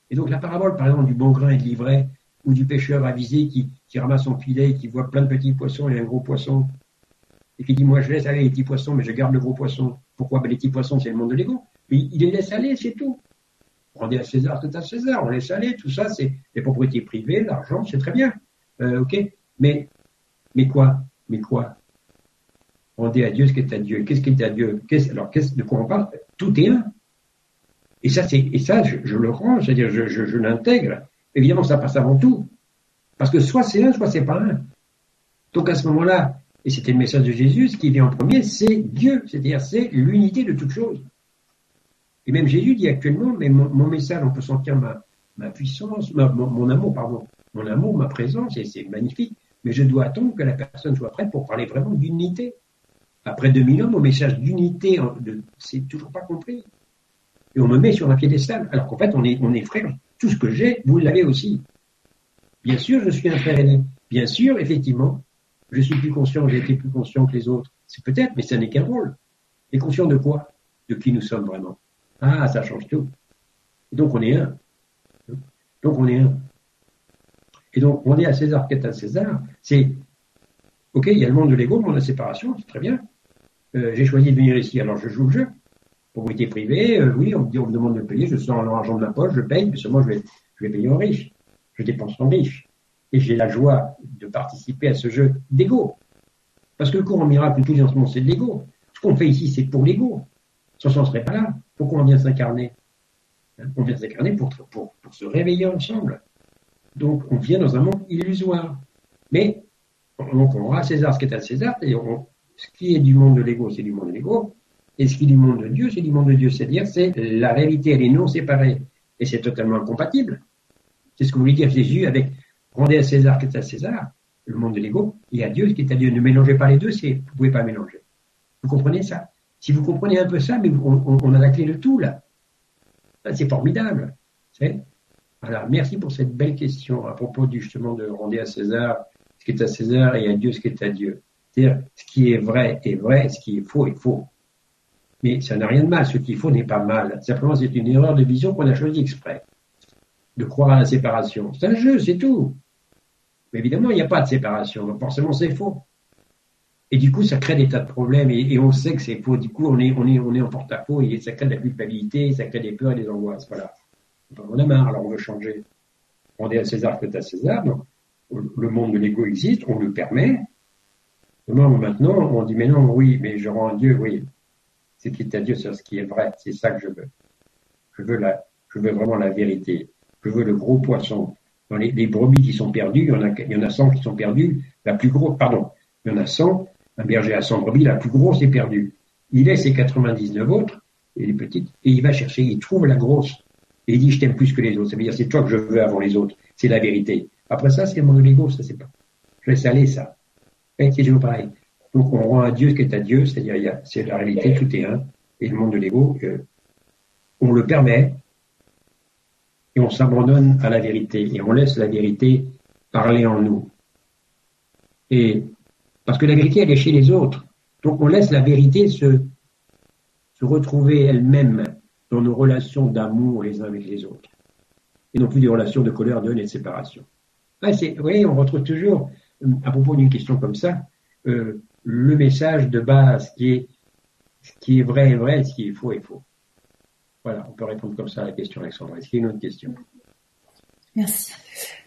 Et donc la parabole, par exemple, du bon grain et de l'ivraie, ou du pêcheur avisé qui, ramasse son filet, qui voit plein de petits poissons et un gros poisson, et qui dit moi je laisse aller les petits poissons, mais je garde le gros poisson. Pourquoi? Ben, Les petits poissons, c'est le monde de l'ego. Il les laisse aller, c'est tout. Rendez à César tout à César, on laisse aller, tout ça, c'est les propriétés privées, l'argent, c'est très bien. Euh, ok, mais quoi? Mais quoi? Rendez à Dieu ce qui est à Dieu. Qu'est-ce qui est à Dieu? Alors, qu'est-ce de quoi on parle? Tout est un. Et ça, c'est et ça, je, le rends, c'est-à-dire je, je, je l'intègre Évidemment, ça passe avant tout. Parce que soit c'est un, soit c'est pas un. Donc à ce moment-là, et c'était le message de Jésus, ce qui vient en premier, c'est Dieu, c'est-à-dire c'est l'unité de toutes choses. Et même Jésus dit actuellement, mais mon, message, on peut sentir ma, puissance, mon, amour, pardon, mon amour, ma présence, et c'est magnifique, mais je dois attendre que la personne soit prête pour parler vraiment d'unité. Après 2000 ans, mon message d'unité, c'est toujours pas compris. Et on me met sur un piédestal, alors qu'en fait, on est, on est frères tout ce que j'ai, vous l'avez aussi. Bien sûr, je suis un frère aîné. Bien sûr, effectivement, je suis plus conscient, j'ai été plus conscient que les autres. C'est peut-être, mais ça n'est qu'un rôle. Et conscient de quoi? De qui nous sommes vraiment. Ah, ça change tout. Donc on est un. Donc on est un. Et donc on est à César qu'est à César. C'est ok, il y a le monde de l'ego, le monde de la séparation, c'est très bien. Euh, j'ai choisi de venir ici, alors je joue le jeu propriété privée, euh, oui, on me, dit, on me demande de payer, je sors l'argent de ma poche, je paye, mais seulement je vais, je vais payer en riche. Je dépense en riche. Et j'ai la joie de participer à ce jeu d'ego. Parce que le cours en miracle, tout en ce moment, c'est de l'ego. Ce qu'on fait ici, c'est pour l'ego. Sans ça, on serait pas là. Pourquoi on vient s'incarner hein, On vient s'incarner pour, se réveiller ensemble. Donc, on vient dans un monde illusoire. Mais, on aura César ce qui est à César, et ce qui est du monde de l'ego, c'est du monde de l'ego. Et ce qui est du monde de Dieu, c'est du monde de Dieu. C'est-à-dire, c'est la réalité, elle est non séparée. Et c'est totalement incompatible. C'est ce que voulait dire Jésus avec rendez à César ce qui est à César, le monde de l'ego, et à Dieu ce qui est à Dieu. Ne mélangez pas les deux, vous pouvez pas mélanger. Vous comprenez ça? Si vous comprenez un peu ça, mais on, a la clé de tout, là. C'est formidable. Alors, merci pour cette belle question à propos justement de rendez à César ce qui est à César et à Dieu ce qui est à Dieu. C'est-à-dire, ce qui est vrai est vrai, ce qui est faux est faux. Mais ça n'a rien de mal. Ce qu'il faut n'est pas mal. Simplement, c'est une erreur de vision qu'on a choisi exprès. De croire à la séparation. C'est un jeu, c'est tout. Mais évidemment, il n'y a pas de séparation. Donc forcément, c'est faux. Et du coup, ça crée des tas de problèmes et, on sait que c'est faux. Du coup, on est, on est, on est en porte-à-faux et ça crée de la culpabilité, ça crée des peurs et des angoisses. Voilà. On a marre, alors on veut changer. On est à César que à César. Donc, le monde de l'ego existe, on le permet. maintenant, on dit, mais non, oui, mais je rends à Dieu, oui. C'est qui est à Dieu sur ce qui est vrai. C'est ça que je veux. Je veux la, je veux vraiment la vérité. Je veux le gros poisson. Dans les, les brebis qui sont perdues, il y en a, il y en a 100 qui sont perdues. La plus grosse, pardon, il y en a 100 un berger à 100 brebis, la plus grosse est perdue. Il laisse ses 99 autres, et les petites, et il va chercher, il trouve la grosse. Et il dit, je t'aime plus que les autres. Ça veut dire, c'est toi que je veux avant les autres. C'est la vérité. Après ça, c'est mon ego, ça c'est pas. Je laisse aller ça. Et c'est toujours pareil. Donc on rend à Dieu ce qui est à Dieu, c'est-à-dire c'est la réalité, tout est un. Et le monde de l'ego, euh, on le permet et on s'abandonne à la vérité et on laisse la vérité parler en nous. Et parce que la vérité, elle est chez les autres. Donc on laisse la vérité se, retrouver elle-même dans nos relations d'amour les uns avec les autres. Et non plus des relations de colère, de haine et de séparation. Vous voyez, on retrouve toujours, euh, à propos d'une question comme ça, euh, le message de base qui est ce qui est vrai est vrai, ce qui est faux est faux. Voilà, on peut répondre comme ça à la question, Alexandre. Est-ce qu'il y a une autre question? Merci.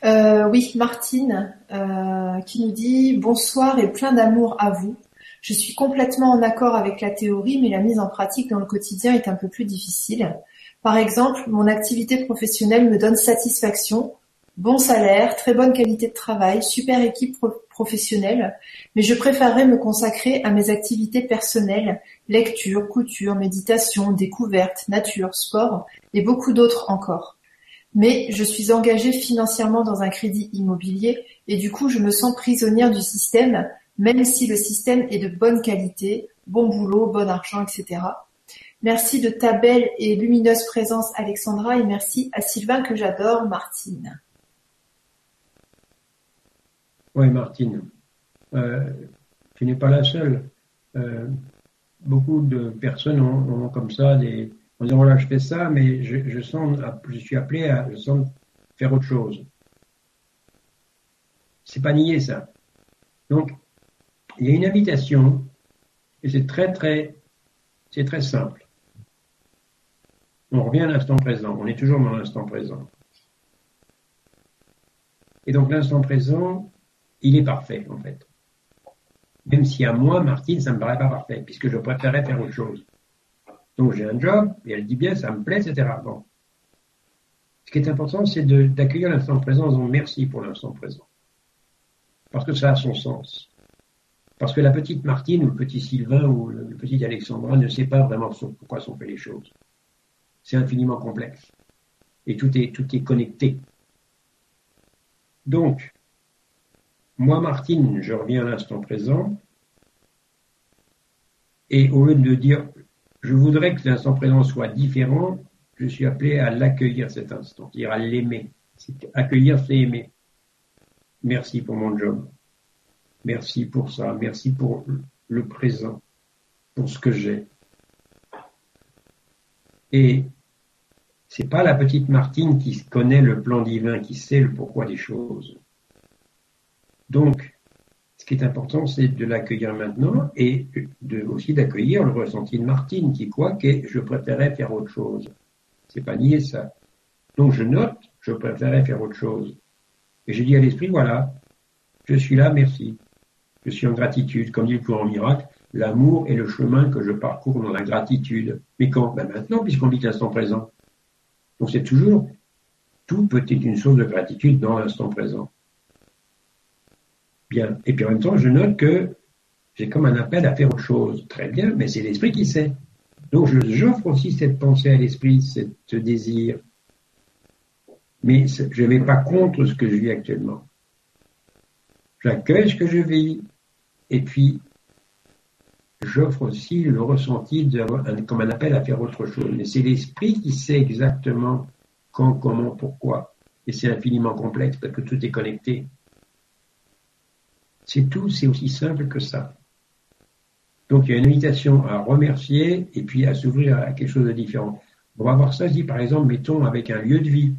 Euh, oui, Martine euh, qui nous dit bonsoir et plein d'amour à vous. Je suis complètement en accord avec la théorie, mais la mise en pratique dans le quotidien est un peu plus difficile. Par exemple, mon activité professionnelle me donne satisfaction, bon salaire, très bonne qualité de travail, super équipe professionnelle, mais je préférerais me consacrer à mes activités personnelles, lecture, couture, méditation, découverte, nature, sport et beaucoup d'autres encore. Mais je suis engagée financièrement dans un crédit immobilier et du coup je me sens prisonnière du système, même si le système est de bonne qualité, bon boulot, bon argent, etc. Merci de ta belle et lumineuse présence Alexandra et merci à Sylvain que j'adore, Martine. Oui Martine, euh, tu n'es pas la seule. Euh, beaucoup de personnes ont comme ça des, en disant voilà, je fais ça, mais je, sens, je suis appelé à, je sens faire autre chose. C'est pas nier ça. Donc, il y a une invitation, et c'est très, très, c'est très simple. On revient à l'instant présent. On est toujours dans l'instant présent. Et donc, l'instant présent, il est parfait, en fait. Même si à moi, Martine, ça me paraît pas parfait, puisque je préférerais faire autre chose. Donc j'ai un job, et elle dit bien, ça me plaît, etc. Bon. Ce qui est important, c'est d'accueillir l'instant présent en disant merci pour l'instant présent. Parce que ça a son sens. Parce que la petite Martine ou le petit Sylvain ou le, petit Alexandra ne sait pas vraiment pourquoi sont fait les choses. C'est infiniment complexe. Et tout est, tout est connecté. Donc, moi, Martine, je reviens à l'instant présent. Et au lieu de dire je voudrais que l'instant présent soit différent. Je suis appelé à l'accueillir cet instant, c'est-à-dire à l'aimer. Accueillir, c'est aimer. Merci pour mon job. Merci pour ça. Merci pour le présent, pour ce que j'ai. Et c'est pas la petite Martine qui connaît le plan divin, qui sait le pourquoi des choses. Donc, ce qui est important, c'est de l'accueillir maintenant et aussi d'accueillir le ressenti de Martine qui croit que je préférais faire autre chose. C'est pas nier ça. Donc je note, je préférais faire autre chose. Et j'ai dit à l'esprit, voilà, je suis là, merci. Je suis en gratitude. Comme dit le courant miracle, l'amour est le chemin que je parcours dans la gratitude. Mais quand? Ben Maintenant, puisqu'on vit l'instant présent. Donc c'est toujours, tout peut être une source de gratitude dans l'instant présent. Et puis en même temps, je note que j'ai comme un appel à faire autre chose. Très bien, mais c'est l'esprit qui sait. Donc j'offre aussi cette pensée à l'esprit, ce désir. Mais je ne vais pas contre ce que je vis actuellement. J'accueille ce que je vis. Et puis, j'offre aussi le ressenti comme un appel à faire autre chose. Mais c'est l'esprit qui sait exactement quand, comment, pourquoi. Et c'est infiniment complexe parce que tout est connecté. C'est tout, c'est aussi simple que ça. Donc il y a une invitation à remercier et puis à s'ouvrir à quelque chose de différent. On va voir ça, je dis par exemple, mettons avec un lieu de vie.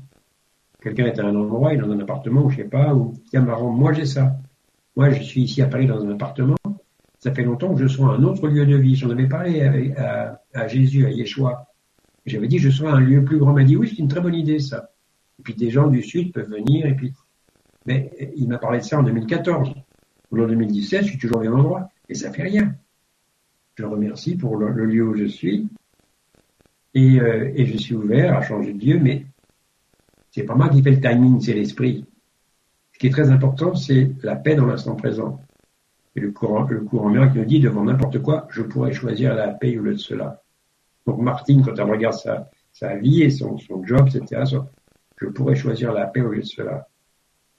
Quelqu'un est à un endroit, il est dans un appartement, ou je sais pas, ou tiens marrant, moi j'ai ça. Moi je suis ici à Paris dans un appartement, ça fait longtemps que je sois un autre lieu de vie. J'en avais parlé à, à, Jésus, à Yeshua. J'avais dit je sois un lieu plus grand. Il m'a dit oui, c'est une très bonne idée ça. Et puis des gens du Sud peuvent venir, et puis. Mais il m'a parlé de ça en 2014. En 2017, je suis toujours au même endroit, et ça fait rien. Je remercie pour le, lieu où je suis, et, euh, et, je suis ouvert à changer de Dieu, mais c'est pas moi qui fais le timing, c'est l'esprit. Ce qui est très important, c'est la paix dans l'instant présent. Et le courant, le courant miracle nous dit devant n'importe quoi, je pourrais choisir la paix ou le de cela. Donc Martine, quand elle regarde sa, sa vie et son, son job, etc., je pourrais choisir la paix au lieu de cela.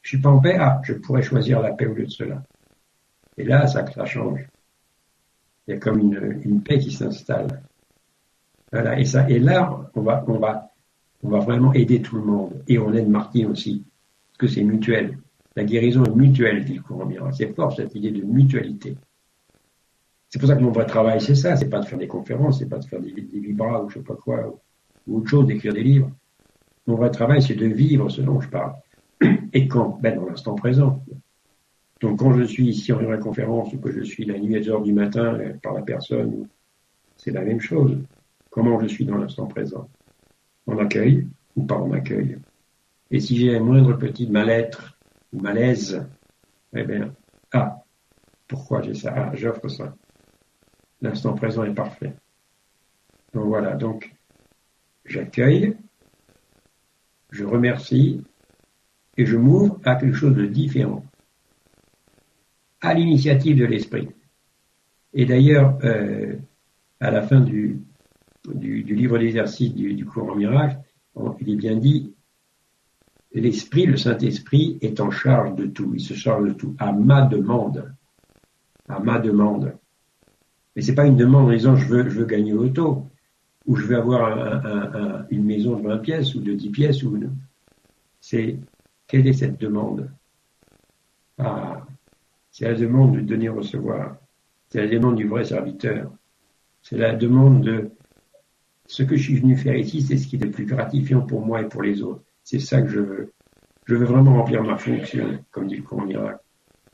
Je suis pas en paix, ah, je pourrais choisir la paix au lieu de cela. Et là, ça, change. Il y a comme une, paix qui s'installe. Voilà. Et ça, et là, on va, on va, on va vraiment aider tout le monde. Et on aide Martine aussi. Parce que c'est mutuel. La guérison est mutuelle, dit le courant miracle. C'est fort cette idée de mutualité. C'est pour ça que mon vrai travail, c'est ça. C'est pas de faire des conférences, c'est pas de faire des, vibras ou je sais pas quoi, ou, autre chose, d'écrire des livres. Mon vrai travail, c'est de vivre ce dont je parle. Et quand Ben, dans l'instant présent. Donc, quand je suis ici en conférence ou que je suis la nuit à 10 heures du matin euh, par la personne, c'est la même chose. Comment je suis dans l'instant présent? En accueil ou pas en accueil? Et si j'ai un moindre petit mal-être malaise, eh bien, ah, pourquoi j'ai ça? Ah, j'offre ça. L'instant présent est parfait. Donc voilà, donc j'accueille, je remercie et je m'ouvre à quelque chose de différent, à l'initiative de l'esprit. Et d'ailleurs, euh, à la fin du, livre d'exercice du, du cours en miracle, il est bien dit, l'Esprit, le Saint-Esprit, est en charge de tout. Il se charge de tout, à ma demande. À ma demande. Mais c'est pas une demande en disant je veux, je veux gagner auto, ou je veux avoir une maison de 20 pièces, ou de 10 pièces, ou une... C'est, quelle est cette demande? Ah, c'est la demande de donner-recevoir. C'est la demande du vrai serviteur. C'est la demande de ce que je suis venu faire ici, c'est ce qui est le plus gratifiant pour moi et pour les autres. C'est ça que je veux. Je veux vraiment remplir ma fonction, comme dit le courant miracle.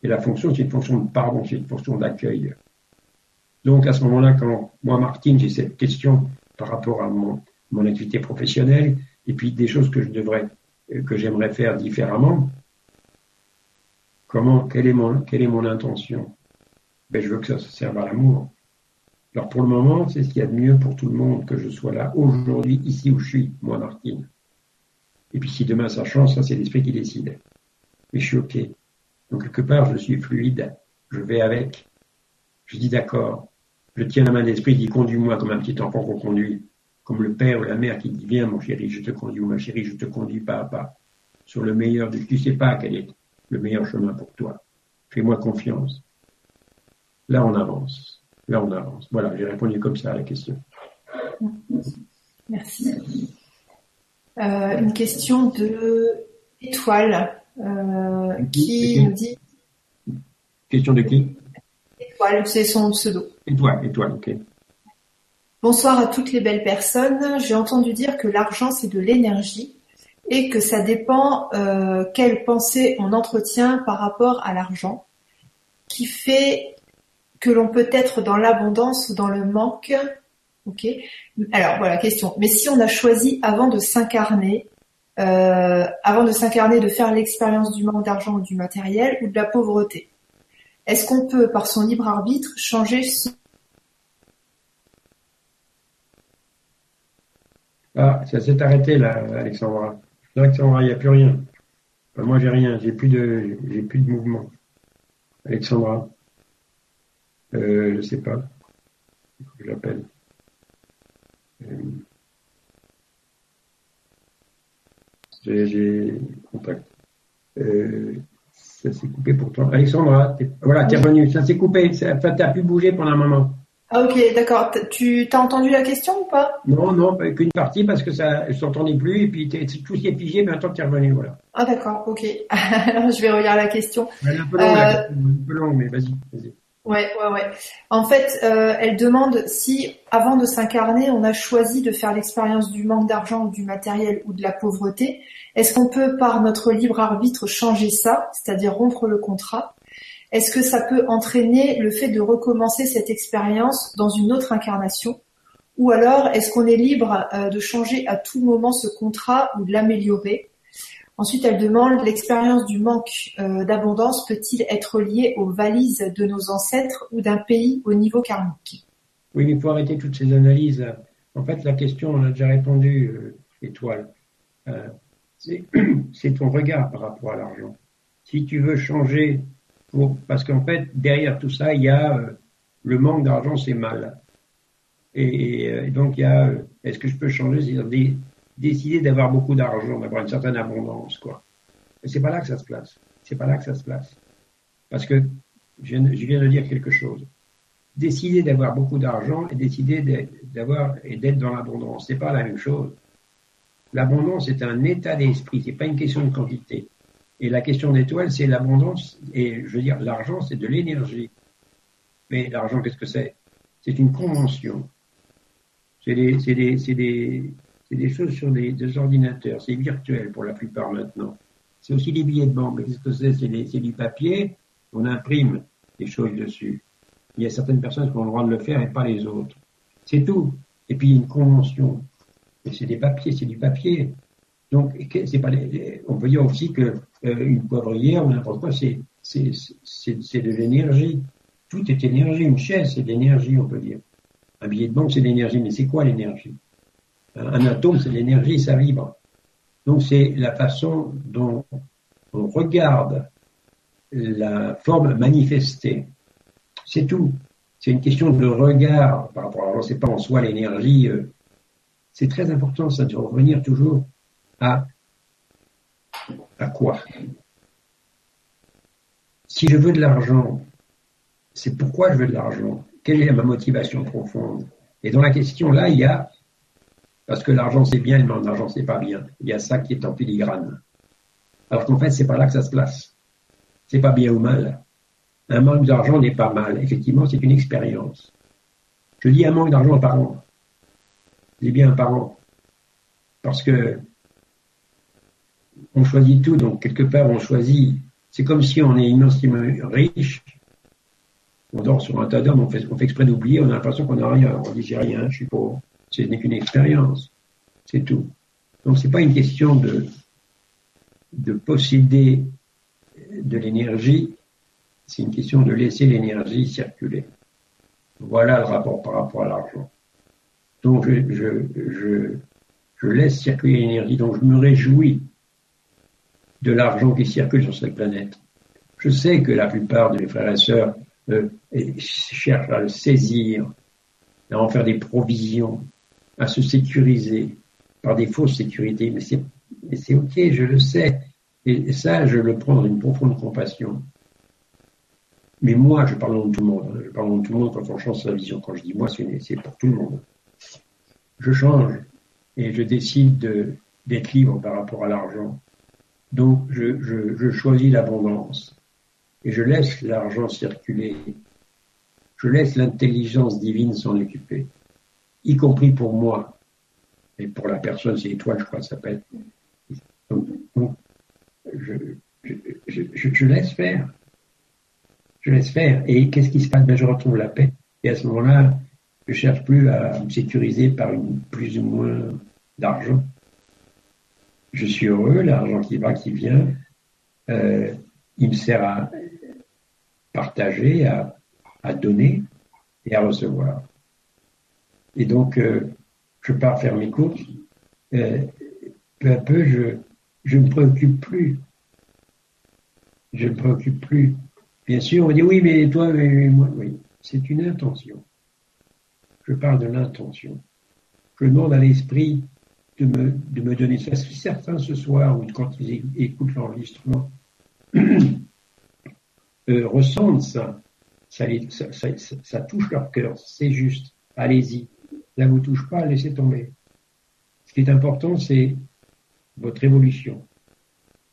Et la fonction, c'est une fonction de pardon, c'est une fonction d'accueil. Donc à ce moment-là, quand moi, Martine, j'ai cette question par rapport à mon, mon activité professionnelle, et puis des choses que je devrais, que j'aimerais faire différemment, comment, quelle est mon, quelle est mon intention? Ben, Je veux que ça se serve à l'amour. Alors pour le moment, c'est ce qu'il y a de mieux pour tout le monde que je sois là aujourd'hui, ici où je suis, moi Martine. Et puis si demain ça change, ça c'est l'esprit qui décide. Mais je suis OK. Donc quelque part, je suis fluide. Je vais avec. Je dis d'accord. Je tiens la main d'esprit qui conduit-moi comme un petit enfant qu'on conduit. Comme le père ou la mère qui dit viens mon chéri, je te conduis ou ma chérie, je te conduis pas à pas. Sur le meilleur de, tu sais pas quel est le meilleur chemin pour toi. Fais-moi confiance. Là, on avance. Là, on avance. Voilà, j'ai répondu comme ça à la question. Merci. Euh, une question de Étoile euh, qui nous dit. Question de qui Étoile, c'est son pseudo. Étoile, étoile, ok. Bonsoir à toutes les belles personnes. J'ai entendu dire que l'argent c'est de l'énergie et que ça dépend euh, quelle pensée on entretient par rapport à l'argent, qui fait que l'on peut être dans l'abondance ou dans le manque. Alors voilà, question. Mais si on a choisi avant de s'incarner, euh, avant de s'incarner, de faire l'expérience du manque d'argent ou du matériel ou de la pauvreté, est-ce qu'on peut, par son libre arbitre, changer ce... Ah, ça s'est arrêté là, Alexandra. Alexandra, il n'y a plus rien. moi, j'ai rien. J'ai plus de, j'ai plus de mouvement. Alexandra, euh, je sais pas. Je l'appelle. J'ai contact. Euh, ça s'est coupé pour toi. Alexandra, voilà, t'es revenue. Ça s'est coupé. Ça, t'as pu bouger pendant un moment. Ah ok, d'accord. Tu t'as entendu la question ou pas? Non, non, qu'une partie parce que ça, je t'entendais plus et puis tout s'est figé, mais maintenant t'es revenu, voilà. Ah d'accord, ok. Alors je vais regarder la question. Elle est un peu longue, euh... un peu longue mais vas-y, vas-y. Ouais, ouais, ouais. En fait, euh, elle demande si, avant de s'incarner, on a choisi de faire l'expérience du manque d'argent ou du matériel ou de la pauvreté. Est-ce qu'on peut, par notre libre arbitre, changer ça, c'est-à-dire rompre le contrat? Est-ce que ça peut entraîner le fait de recommencer cette expérience dans une autre incarnation? Ou alors, est-ce qu'on est libre euh, de changer à tout moment ce contrat ou de l'améliorer? Ensuite, elle demande l'expérience du manque euh, d'abondance peut-il être liée aux valises de nos ancêtres ou d'un pays au niveau karmique? Oui, mais il faut arrêter toutes ces analyses. En fait, la question, on a déjà répondu, euh, Étoile. C'est ton regard par rapport à l'argent. Si tu veux changer, parce qu'en fait, derrière tout ça, il y a le manque d'argent, c'est mal. Et, donc, il y a, est-ce que je peux changer? C'est-à-dire décider d'avoir beaucoup d'argent, d'avoir une certaine abondance, quoi. Mais c'est pas là que ça se place. C'est pas là que ça se place. Parce que je viens, de dire quelque chose. Décider d'avoir beaucoup d'argent et décider d'avoir et d'être dans l'abondance, c'est pas la même chose. L'abondance est un état d'esprit, c'est pas une question de quantité. Et la question d'étoile, c'est l'abondance. Et je veux dire, l'argent, c'est de l'énergie. Mais l'argent, qu'est-ce que c'est? C'est une convention. C'est des, des, des, des choses sur des, ordinateurs. C'est virtuel pour la plupart maintenant. C'est aussi des billets de banque. Mais qu'est-ce que c'est? C'est, du papier. On imprime des choses dessus. Il y a certaines personnes qui ont le droit de le faire et pas les autres. C'est tout. Et puis une convention. Et c'est des papiers, c'est du papier. Donc c'est pas on peut dire aussi que euh, une poivrière ou n'importe quoi, c'est c'est, de l'énergie. Tout est énergie. Une chaise, c'est de l'énergie, on peut dire. Un billet de banque, c'est de l'énergie. Mais c'est quoi l'énergie? Un atome, c'est l'énergie, ça vibre. Donc c'est la façon dont on regarde la forme manifestée. C'est tout. C'est une question de regard par rapport à, c'est pas en soi l'énergie. Euh, c'est très important ça de revenir toujours à à quoi? Si je veux de l'argent, c'est pourquoi je veux de l'argent? Quelle est ma motivation profonde? Et dans la question là, il y a parce que l'argent c'est bien, mais l'argent c'est pas bien. Il y a ça qui est en filigrane. Alors qu'en fait, c'est pas là que ça se place. C'est pas bien ou mal. Un manque d'argent n'est pas mal. Effectivement, c'est une expérience. Je dis un manque d'argent par an. Je dis bien par an. Parce que on choisit tout, donc quelque part on choisit. C'est comme si on est immensément riche, on dort sur un tas d'hommes, on fait, on fait exprès d'oublier, on a l'impression qu'on n'a rien. On dit j'ai rien, je suis pauvre. Ce n'est qu'une expérience. C'est tout. Donc c'est pas une question de, de posséder de l'énergie, c'est une question de laisser l'énergie circuler. Voilà le rapport par rapport à l'argent. Donc je, je, je, je laisse circuler l'énergie, donc je me réjouis de l'argent qui circule sur cette planète. Je sais que la plupart de mes frères et sœurs euh, cherchent à le saisir, à en faire des provisions, à se sécuriser par des fausses sécurités. Mais c'est, ok, je le sais. Et, ça, je le prends dans une profonde compassion. Mais moi, je parle de tout le monde. Hein. Je parle de tout le monde quand on change sa vision. Quand je dis moi, c'est, pour tout le monde. Je change et je décide de, d'être libre par rapport à l'argent. Donc, je, je, je choisis l'abondance et je laisse l'argent circuler. Je laisse l'intelligence divine s'en occuper y compris pour moi. Et pour la personne, c'est étoile, je crois, ça s'appelle. Donc, je, je, je, laisse faire. Je laisse faire. Et qu'est-ce qui se passe? Ben, Je retrouve la paix. Et à ce moment-là, je cherche plus à me sécuriser par plus ou moins d'argent. Je suis heureux, l'argent qui va, qui vient, euh, il me sert à partager, à, donner et à recevoir. Et donc, euh, je pars faire mes courses. Euh, peu à peu, je je ne me préoccupe plus. Je ne me préoccupe plus. Bien sûr, on dit oui, mais toi, mais moi, oui. C'est une intention. Je parle de l'intention. Je demande à l'esprit de me, de me donner ça. Si certains ce soir, ou quand ils écoutent l'enregistrement, euh, ressentent ça ça, ça, ça touche leur cœur, c'est juste. Allez-y ne vous touche pas, laissez tomber. Ce qui est important, c'est votre évolution.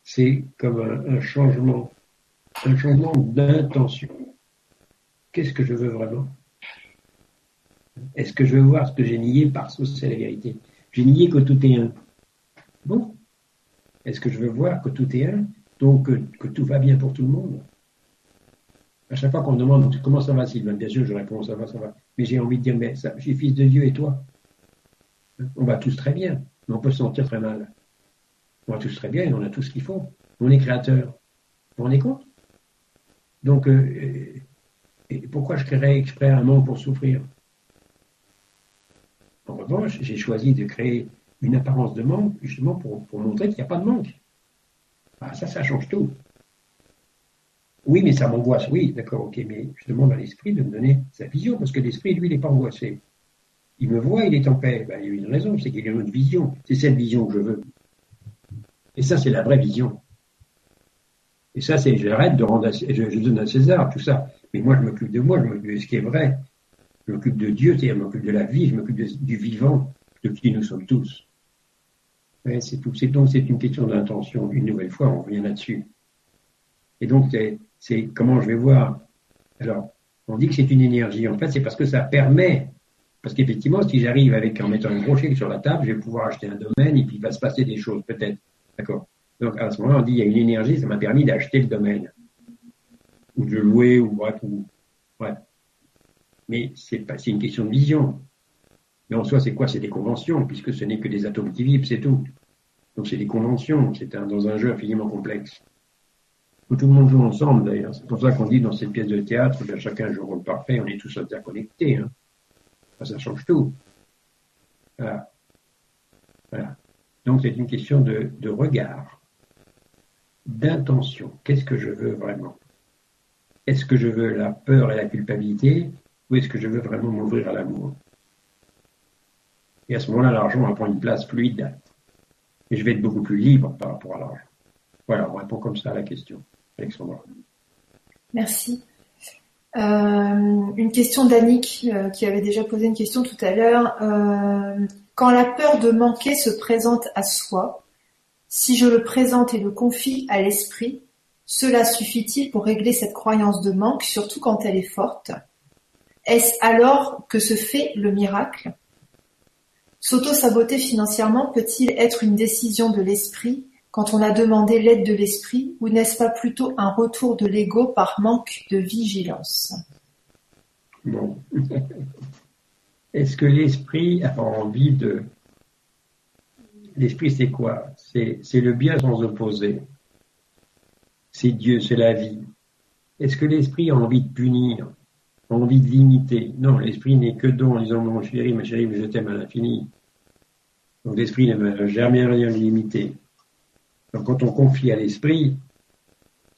C'est comme un, changement, un changement d'intention. qu'est-ce que je veux vraiment? Est-ce que je veux voir ce que j'ai nié par c'est la vérité? J'ai nié que tout est un. Bon. Est-ce que je veux voir que tout est un Donc que, tout va bien pour tout le monde? À chaque fois qu'on me demande comment ça va Sylvain, bien sûr je réponds ça va, ça va. Mais j'ai envie de dire, mais ça, je suis fils de Dieu et toi On va tous très bien, mais on peut se sentir très mal. On va tous très bien et on a tout ce qu'il faut. On est créateur. Vous vous rendez compte? Donc, euh, pourquoi je créerais exprès un manque pour souffrir? En revanche, j'ai choisi de créer une apparence de manque justement pour, montrer qu'il n'y a pas de manque. Ah, ça, ça change tout. Oui, mais ça m'angoisse. Oui, d'accord, ok, mais je demande à l'esprit de me donner sa vision, parce que l'esprit, lui, il n'est pas angoissé. Il me voit, il est en paix. Ben, il y a une raison, c'est qu'il a une autre vision. C'est cette vision que je veux. Et ça, c'est la vraie vision. Et ça, c'est j'arrête de rendre, je, je, donne à César tout ça. Mais moi, je m'occupe de moi, je m'occupe de ce qui est vrai. Je m'occupe de Dieu, c'est-à-dire je m'occupe de la vie, je m'occupe du vivant, de qui nous sommes tous. c'est tout. C'est donc c'est une question d'intention. Une nouvelle fois, on revient là-dessus. Et donc, c'est comment je vais voir? Alors, on dit que c'est une énergie. En fait, c'est parce que ça permet. Parce qu'effectivement, si j'arrive avec en mettant un gros chèque sur la table, je vais pouvoir acheter un domaine et puis il va se passer des choses, peut-être. D'accord. Donc à ce moment-là, on dit il y a une énergie, ça m'a permis d'acheter le domaine. Ou de louer, ou bref, ou ouais. Mais c'est une question de vision. Mais en soi, c'est quoi? C'est des conventions, puisque ce n'est que des atomes qui vivent, c'est tout. Donc c'est des conventions, c'est dans un jeu infiniment complexe. Tout le monde joue ensemble d'ailleurs. C'est pour ça qu'on dit dans cette pièce de théâtre, bien, chacun joue un rôle parfait, on est tous interconnectés. Hein. ça change tout. Voilà. voilà. Donc c'est une question de, regard, d'intention. Qu'est-ce que je veux vraiment? Est-ce que je veux la peur et la culpabilité? Ou est-ce que je veux vraiment m'ouvrir à l'amour Et à ce moment-là, l'argent va prendre une place fluide. Et je vais être beaucoup plus libre par rapport à l'argent. Voilà, on répond comme ça à la question. Alexandra. Merci. Euh, une question d'Annick euh, qui avait déjà posé une question tout à l'heure. Euh, quand la peur de manquer se présente à soi, si je le présente et le confie à l'esprit, cela suffit-il pour régler cette croyance de manque, surtout quand elle est forte? Est-ce alors que se fait le miracle? S'auto-saboter financièrement peut-il être une décision de l'esprit quand on a demandé l'aide de l'esprit, ou n'est-ce pas plutôt un retour de l'ego par manque de vigilance? Bon. Est-ce que l'esprit a envie de... L'esprit, c'est quoi? C'est, le bien sans opposer. C'est Dieu, c'est la vie. Est-ce que l'esprit a envie de punir, envie de limiter Non, l'esprit n'est que don en disant mon chéri, ma chérie, je t'aime à l'infini. Donc l'esprit n'a jamais rien limité. Donc quand on confie à l'esprit,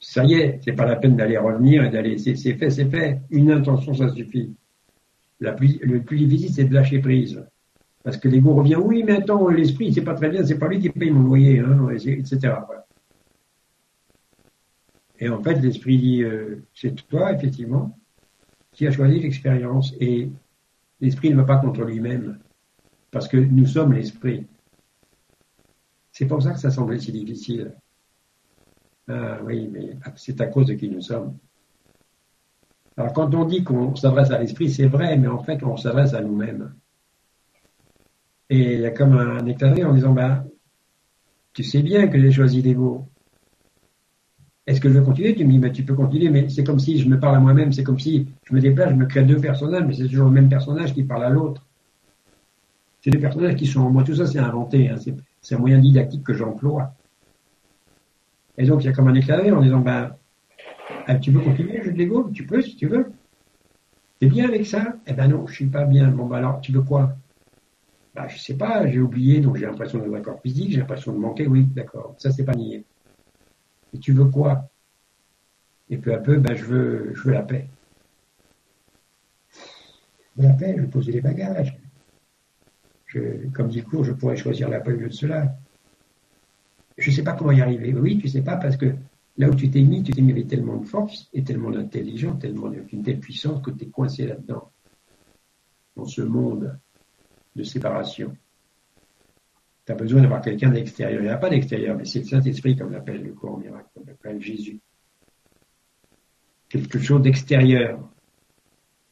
ça y est, c'est pas la peine d'aller revenir et d'aller, c'est fait, c'est fait. Une intention, ça suffit le plus difficile, c'est de lâcher prise. Parce que l'ego revient, oui, mais attends, l'esprit, c'est pas très bien, c'est pas lui qui paye mon loyer, hein, etc. Et en fait, l'esprit dit, euh, c'est toi, effectivement, qui a choisi l'expérience. Et l'esprit ne va pas contre lui-même, parce que nous sommes l'esprit. C'est pour ça que ça semblait si difficile. Ah oui, mais c'est à cause de qui nous sommes. Alors quand on dit qu'on s'adresse à l'esprit, c'est vrai, mais en fait on s'adresse à nous-mêmes. Et il y a comme un éclairé en disant, ben, tu sais bien que j'ai choisi l'ego. Est-ce que je veux continuer? Tu me dis, tu peux continuer, mais c'est comme si je me parle à moi-même, c'est comme si je me déplace, je me crée deux personnages, mais c'est toujours le même personnage qui parle à l'autre. C'est des personnages qui sont en moi. Tout ça, c'est inventé. Hein. C'est un moyen didactique que j'emploie. Et donc, il y a comme un éclairé en disant, ben, ah, tu veux continuer le jeu de Lego? Tu peux si tu veux. T'es bien avec ça? Eh ben non, je suis pas bien. Bon bah alors, tu veux quoi? Bah je sais pas, j'ai oublié, donc j'ai l'impression de un corps physique, j'ai l'impression de manquer, oui, d'accord. Ça c'est pas nié. Et tu veux quoi? Et peu à peu, ben je veux, je veux la paix. Je la paix, je veux poser les bagages. Comme dit le cours, je pourrais choisir la paix au lieu de cela. Je sais pas comment y arriver. Oui, tu sais pas parce que Là où tu t'es mis, tu t'es mis avec tellement de force et tellement d'intelligence, tellement d'une telle puissance que tu es coincé là-dedans, dans ce monde de séparation. Tu as besoin d'avoir quelqu'un d'extérieur. Il n'y a pas d'extérieur, mais c'est le Saint-Esprit, comme l'appelle le cours miracle, comme l'appelle Jésus. Quelque chose d'extérieur.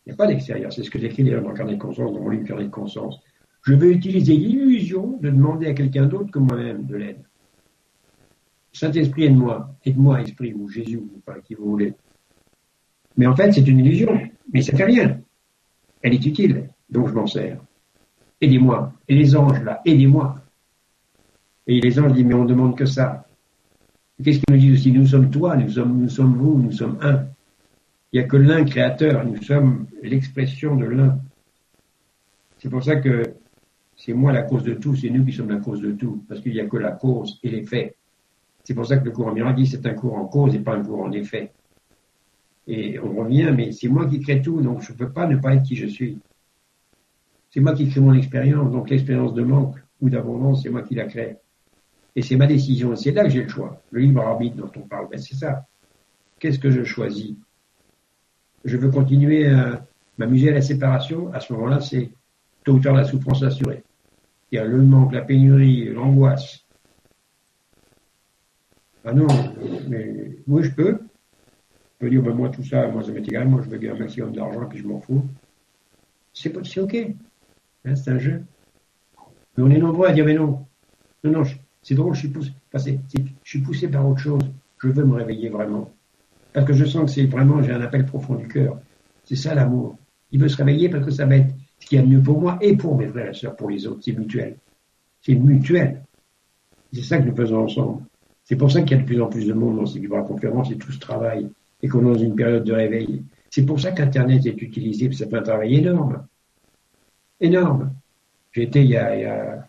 Il n'y a pas d'extérieur. C'est ce que j'écris d'ailleurs dans le carnet de conscience, dans mon livre carnet de conscience. Je veux utiliser l'illusion de demander à quelqu'un d'autre que moi-même de l'aide. Saint-Esprit, aide-moi. Aide-moi, Esprit, ou Jésus, ou pas, qui vous voulez. Mais en fait, c'est une illusion. Mais ça fait rien. Elle est utile. Donc je m'en sers. Aidez-moi. Et les anges, là, aidez-moi. Et les anges disent, mais on ne demande que ça. Qu'est-ce qu'ils nous disent aussi? Nous sommes toi, nous sommes, nous sommes vous, nous sommes un. Il n'y a que l'un créateur, nous sommes l'expression de l'un. C'est pour ça que c'est moi la cause de tout, c'est nous qui sommes la cause de tout, parce qu'il n'y a que la cause et l'effet. C'est pour ça que le cours en miracle dit c'est un cours en cause et pas un cours en effet. Et on revient, mais c'est moi qui crée tout, donc je ne peux pas ne pas être qui je suis. C'est moi qui crée mon expérience, donc l'expérience de manque ou d'abondance, c'est moi qui la crée. Et c'est ma décision, c'est là que j'ai le choix. Le libre arbitre dont on parle, ben c'est ça. Qu'est-ce que je choisis? Je veux continuer à m'amuser à la séparation, à ce moment-là, c'est tôt ou tard la souffrance assurée. Il y a le manque, la pénurie, l'angoisse. Ah non, mais moi je peux. Je peux dire, ben moi tout ça, moi ça m'est égal, moi je veux gagner un maximum d'argent puis je m'en fous. C'est ok. Hein, c'est un jeu. Mais on est nombreux à dire, mais non. Non, non, c'est drôle, je suis poussé. je suis poussé par autre chose. Je veux me réveiller vraiment. Parce que je sens que c'est vraiment, j'ai un appel profond du cœur. C'est ça l'amour. Il veut se réveiller parce que ça va être ce qui est mieux pour moi et pour mes frères et sœurs, pour les autres. C'est mutuel. C'est mutuel. C'est ça que nous faisons ensemble. C'est pour ça qu'il y a de plus en plus de monde dans ces livres conférences et tout ce travail et qu'on est dans une période de réveil. C'est pour ça qu'Internet est utilisé, fait un travail énorme. Énorme. J'ai été il y, a,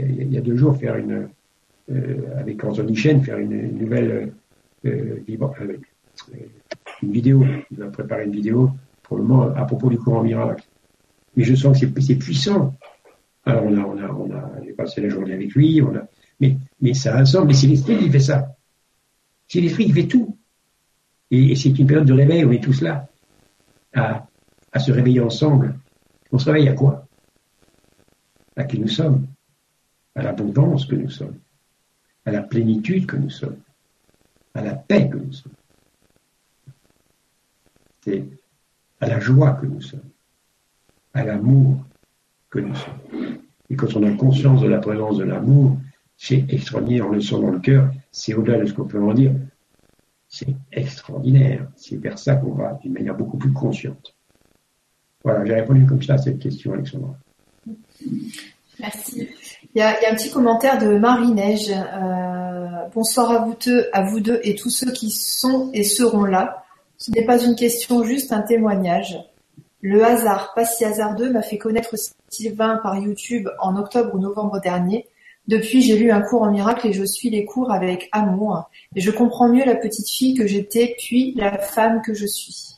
il, y a, deux jours faire une, avec Anthony Chen, faire une, nouvelle euh, euh, vidéo. Il a préparé une vidéo pour le moment à propos du courant miracle. Mais je sens que c'est puissant. Alors on a, on a, on a, passé la journée avec lui, a, mais, ça sens, mais c'est l'esprit qui fait ça. C'est l'esprit qui fait tout. Et, c'est une période de réveil, on est tous là, à se réveiller ensemble. On se réveille à quoi? À qui nous sommes, à l'abondance que nous sommes, à la plénitude que nous sommes, à la paix que nous sommes. C'est à la joie que nous sommes, à l'amour que nous sommes. Et quand on a conscience de la présence de l'amour, c'est extraordinaire, on le sent dans le cœur, c'est au-delà de ce qu'on peut en dire. C'est extraordinaire. C'est vers ça qu'on va d'une manière beaucoup plus consciente. Voilà, j'ai répondu comme ça à cette question, Alexandra. Merci. Il y, a, un petit commentaire de Marie Neige. Euh, bonsoir à vous deux, à vous deux et tous ceux qui sont et seront là. Ce n'est pas une question, juste un témoignage. Le hasard, pas si hasardeux, m'a fait connaître Sylvain par YouTube en octobre ou novembre dernier. Depuis, j'ai lu un cours en miracle et je suis les cours avec amour. Et je comprends mieux la petite fille que j'étais, puis la femme que je suis.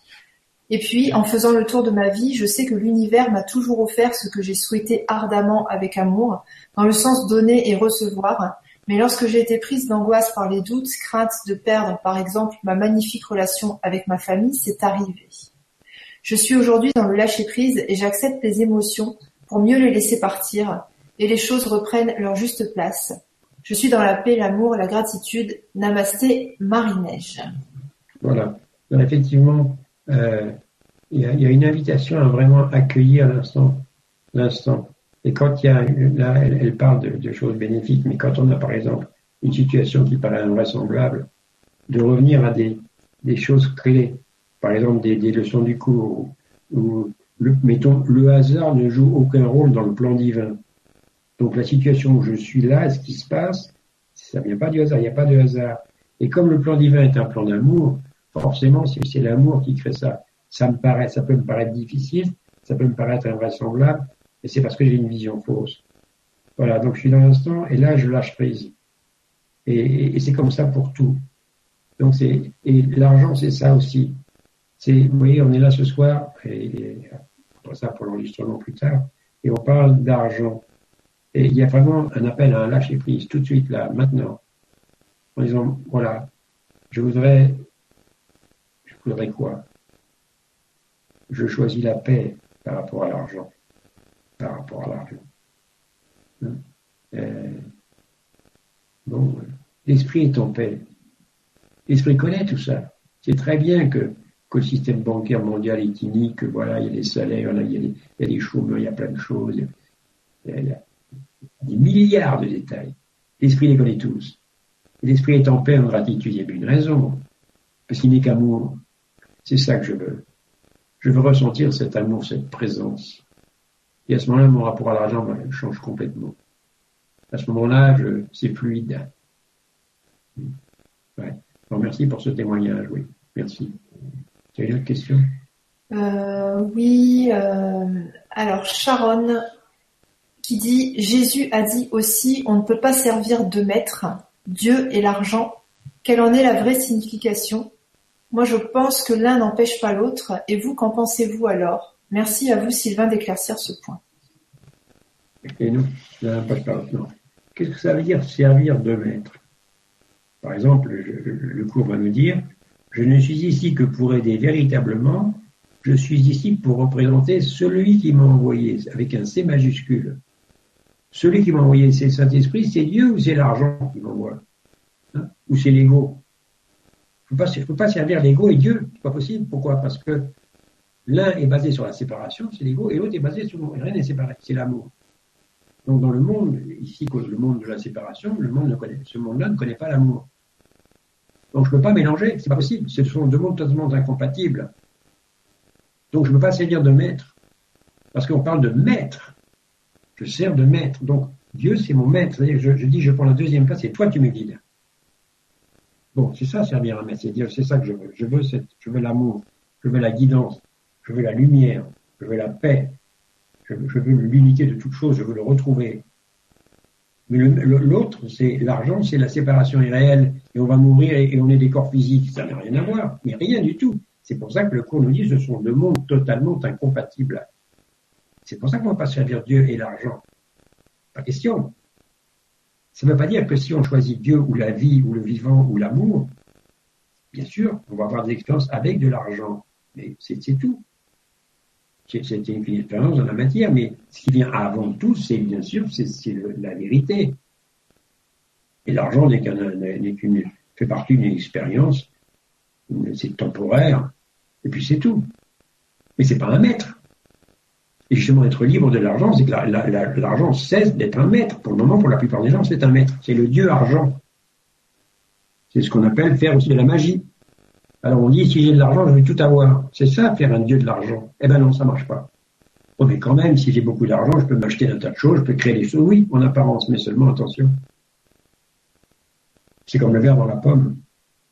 Et puis, en faisant le tour de ma vie, je sais que l'univers m'a toujours offert ce que j'ai souhaité ardemment avec amour, dans le sens donner et recevoir. Mais lorsque j'ai été prise d'angoisse par les doutes, crainte de perdre, par exemple, ma magnifique relation avec ma famille, c'est arrivé. Je suis aujourd'hui dans le lâcher prise et j'accepte les émotions pour mieux les laisser partir, et les choses reprennent leur juste place. Je suis dans la paix, l'amour, la gratitude. Namasté, Marie-Neige. Voilà. effectivement, il y, a une invitation à vraiment accueillir l'instant. l'instant. Et quand il y a, là, elle, parle de, choses bénéfiques, mais quand on a par exemple une situation qui paraît invraisemblable, de revenir à des, choses clés, par exemple des, leçons du cours, ou, le, mettons, le hasard ne joue aucun rôle dans le plan divin. Donc la situation où je suis là, ce qui se passe, ça vient pas du hasard, il n'y a pas de hasard. Et comme le plan divin est un plan d'amour, forcément, c'est l'amour qui crée ça. Ça me paraît, ça peut me paraître difficile, ça peut me paraître invraisemblable, et c'est parce que j'ai une vision fausse. Voilà, donc je suis dans l'instant, et là, je lâche prise. Et, c'est comme ça pour tout. Donc c'est, et l'argent, c'est ça aussi. C'est, vous voyez, on est là ce soir, et, et après ça pour l'enregistrement plus tard, et on parle d'argent. Et il y a vraiment un appel à un lâcher prise tout de suite là, maintenant, en disant voilà, je voudrais, je voudrais quoi Je choisis la paix par rapport à l'argent, par rapport à l'argent. Hein? Euh, bon, l'esprit est en paix. L'esprit connaît tout ça. C'est très bien que le système bancaire mondial est inique, que voilà, il y a des salaires, il, y a des, il y a des chômeurs, il y a plein de choses. Il y a, des milliards de détails. L'esprit les connaît tous. L'esprit est en paix, en gratitude, il y a une raison. Parce qu'il n'est qu'amour. C'est ça que je veux. Je veux ressentir cet amour, cette présence. Et à ce moment-là, mon rapport à l'argent change complètement. À ce moment-là, c'est fluide. Ouais. merci pour ce témoignage, oui. Merci. Tu as une autre question? Euh, Oui. Euh, alors, Sharon qui dit Jésus a dit aussi on ne peut pas servir deux maîtres, Dieu et l'argent. Quelle en est la vraie signification? Moi, je pense que l'un n'empêche pas l'autre. Et vous, qu'en pensez-vous alors? Merci à vous, Sylvain, d'éclaircir ce point. Et nous, l'un n'empêche pas l'autre. Qu'est-ce que ça veut dire servir deux maîtres Par exemple, le cours va nous dire je ne suis ici que pour aider véritablement, je suis ici pour représenter celui qui m'a envoyé, avec un C majuscule. Celui qui m'a envoyé, c'est le Saint-Esprit, c'est Dieu ou c'est l'argent qui m'envoie? Hein? Ou c'est l'ego? Ne faut pas servir l'ego et Dieu, c'est pas possible. Pourquoi? Parce que l'un est basé sur la séparation, c'est l'ego, et l'autre est basé sur rien n'est séparé, c'est l'amour. Donc dans le monde, ici, le monde de la séparation, le monde ne connaît, ce monde-là ne connaît pas l'amour. Donc je ne peux pas mélanger, c'est pas possible. Ce sont deux mondes totalement incompatibles. Donc je ne peux pas servir de maître. Parce qu'on parle de maître. Je sers de maître. Donc Dieu, c'est mon maître. Je, je, dis, je prends la deuxième place et toi, tu me guides. Bon, c'est ça servir un maître. C'est dire, c'est ça que je veux. Je veux, cette, je veux l'amour. Je veux la guidance. Je veux la lumière. Je veux la paix. Je, veux l'unité de toute chose. Je veux le retrouver. Mais l'autre, c'est l'argent, c'est la séparation irréelle et on va mourir et, on est des corps physiques. Ça n'a rien à voir, mais rien du tout. C'est pour ça que le cours nous dit ce sont deux mondes totalement incompatibles. C'est pour ça qu'on ne va pas servir Dieu et l'argent. Pas question. Ça ne veut pas dire que si on choisit Dieu ou la vie ou le vivant ou l'amour, bien sûr, on va avoir des expériences avec de l'argent. Mais c'est tout. C'est une expérience dans la matière, mais ce qui vient avant tout, c'est bien sûr, c'est la vérité. Et l'argent n'est qu'une, fait partie d'une expérience, c'est temporaire, et puis c'est tout. Mais c'est pas un maître. Et justement, être libre de l'argent, c'est que l'argent cesse d'être un maître. Pour le moment, pour la plupart des gens, c'est un maître. C'est le dieu argent. C'est ce qu'on appelle faire aussi de la magie. Alors on dit, si j'ai de l'argent, je vais tout avoir. C'est ça, faire un dieu de l'argent. Eh ben non, ça marche pas. Oh, mais quand même, si j'ai beaucoup d'argent, je peux m'acheter un tas de choses, je peux créer des choses. Oui, en apparence, mais seulement, attention. C'est comme le verre dans la pomme.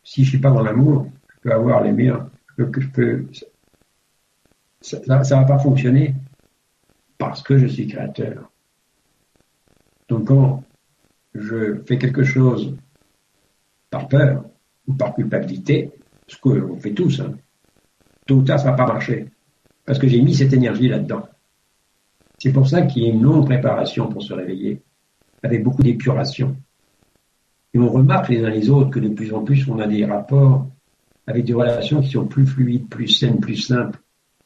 Si je suis pas dans l'amour, je peux avoir les meilleurs, je peux, peux, ça, ça va pas fonctionner parce que je suis créateur. Donc quand je fais quelque chose par peur ou par culpabilité, ce qu'on fait tous, hein. tôt ou tard, ça va pas marcher. Parce que j'ai mis cette énergie là-dedans. C'est pour ça qu'il y a une longue préparation pour se réveiller, avec beaucoup d'épuration. Et on remarque les uns les autres que de plus en plus, on a des rapports avec des relations qui sont plus fluides, plus saines, plus simples,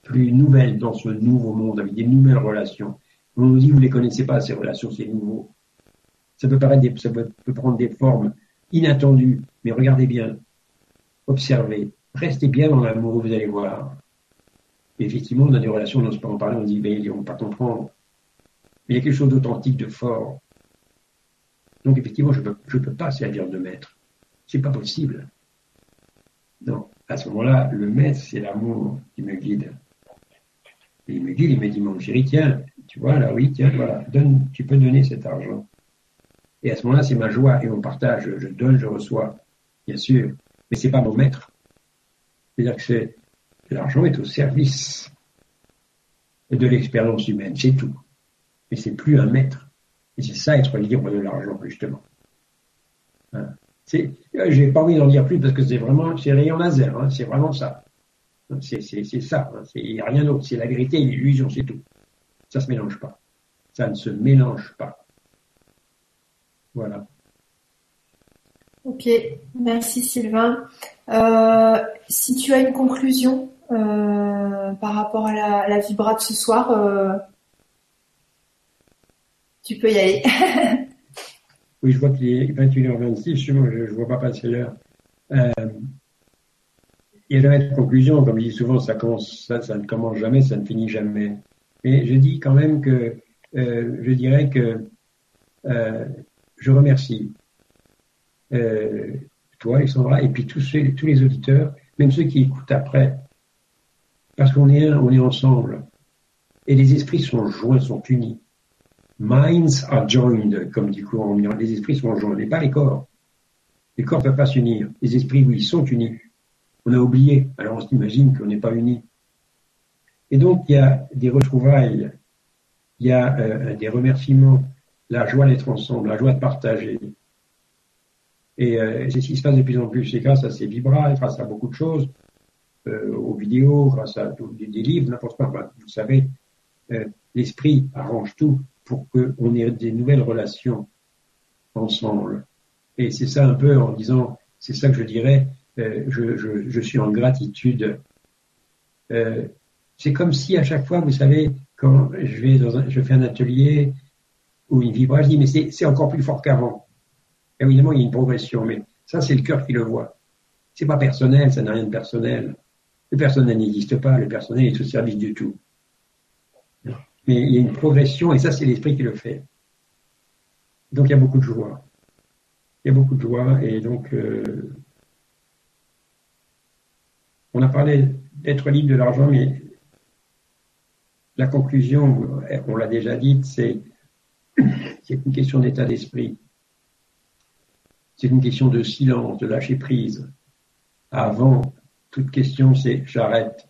plus nouvelles dans ce nouveau monde, avec des nouvelles relations. On nous dit, vous ne les connaissez pas, ces relations, c'est nouveau. Ça peut paraître, des, ça peut prendre des formes inattendues, mais regardez bien, observez, restez bien dans l'amour, vous allez voir. effectivement, on a des relations, on n'ose pas en parler, on dit, mais ils ne vont pas comprendre. Mais il y a quelque chose d'authentique, de fort. Donc effectivement, je ne peux, je peux pas servir de maître. C'est pas possible. Non. À ce moment-là, le maître, c'est l'amour qui me guide. Il me guide, il me dit, mon chéri, tiens, tu vois, là, oui, tiens, voilà, donne, tu peux donner cet argent. Et à ce moment-là, c'est ma joie et on partage. Je donne, je reçois. Bien sûr mais c'est pas mon maître. C'est-à-dire que c'est, l'argent est au service de l'expérience humaine, c'est tout. Mais c'est plus un maître. Et c'est ça être libre de l'argent, justement. Hein. c'est, j'ai pas envie d'en dire plus parce que c'est vraiment, c'est rayon laser, hein, c'est vraiment ça. C'est, ça, hein, il n'y a rien d'autre, c'est la vérité et l'illusion, c'est tout. Ça se mélange pas. Ça ne se mélange pas. Voilà. Ok, merci Sylvain. Euh, si tu as une conclusion euh, par rapport à la, la, vibra de ce soir, euh, tu peux y aller. oui, je vois qu'il est 21h26, je ne vois pas passer l'heure. Il a jamais de conclusion, comme je dis souvent, ça, commence, ça, ça, ne commence jamais, ça ne finit jamais. Mais je dis quand même que euh, je dirais que euh, je remercie euh, toi, Alexandra, et puis tous, ceux, tous les auditeurs, même ceux qui écoutent après, parce qu'on est un, on est ensemble. Et les esprits sont joints, sont unis. Minds are joined, comme dit courant Les esprits sont joints, mais pas les corps. Les corps ne peuvent pas s'unir. Les esprits, oui, sont unis. On a oublié, alors on s'imagine qu'on n'est pas unis. Et donc, il y a des retrouvailles, il y a euh, des remerciements, la joie d'être ensemble, la joie de partager. Et euh, c'est ce qui se passe de plus en plus. C'est grâce à ces vibras, grâce à beaucoup de choses, euh, aux vidéos, grâce à des, livres, n'importe quoi. vous savez, l'esprit arrange tout pour qu'on ait des nouvelles relations ensemble. Et c'est ça un peu en disant, c'est ça que je dirais, euh, je, je, je, suis en gratitude. Euh, c'est comme si à chaque fois, vous savez, quand je vais dans un, je fais un atelier ou une vibration, je dis mais c'est encore plus fort qu'avant. Évidemment, il y a une progression, mais ça c'est le cœur qui le voit. C'est pas personnel, ça n'a rien de personnel. Le personnel n'existe pas, le personnel est au service du tout. Mais il y a une progression et ça c'est l'esprit qui le fait. Donc il y a beaucoup de joie. Il y a beaucoup de joie et donc euh, on a parlé d'être libre de l'argent, mais la conclusion, on l'a déjà dite, c'est c'est une question d'état d'esprit. C'est une question de silence, de lâcher prise. Avant toute question, c'est j'arrête.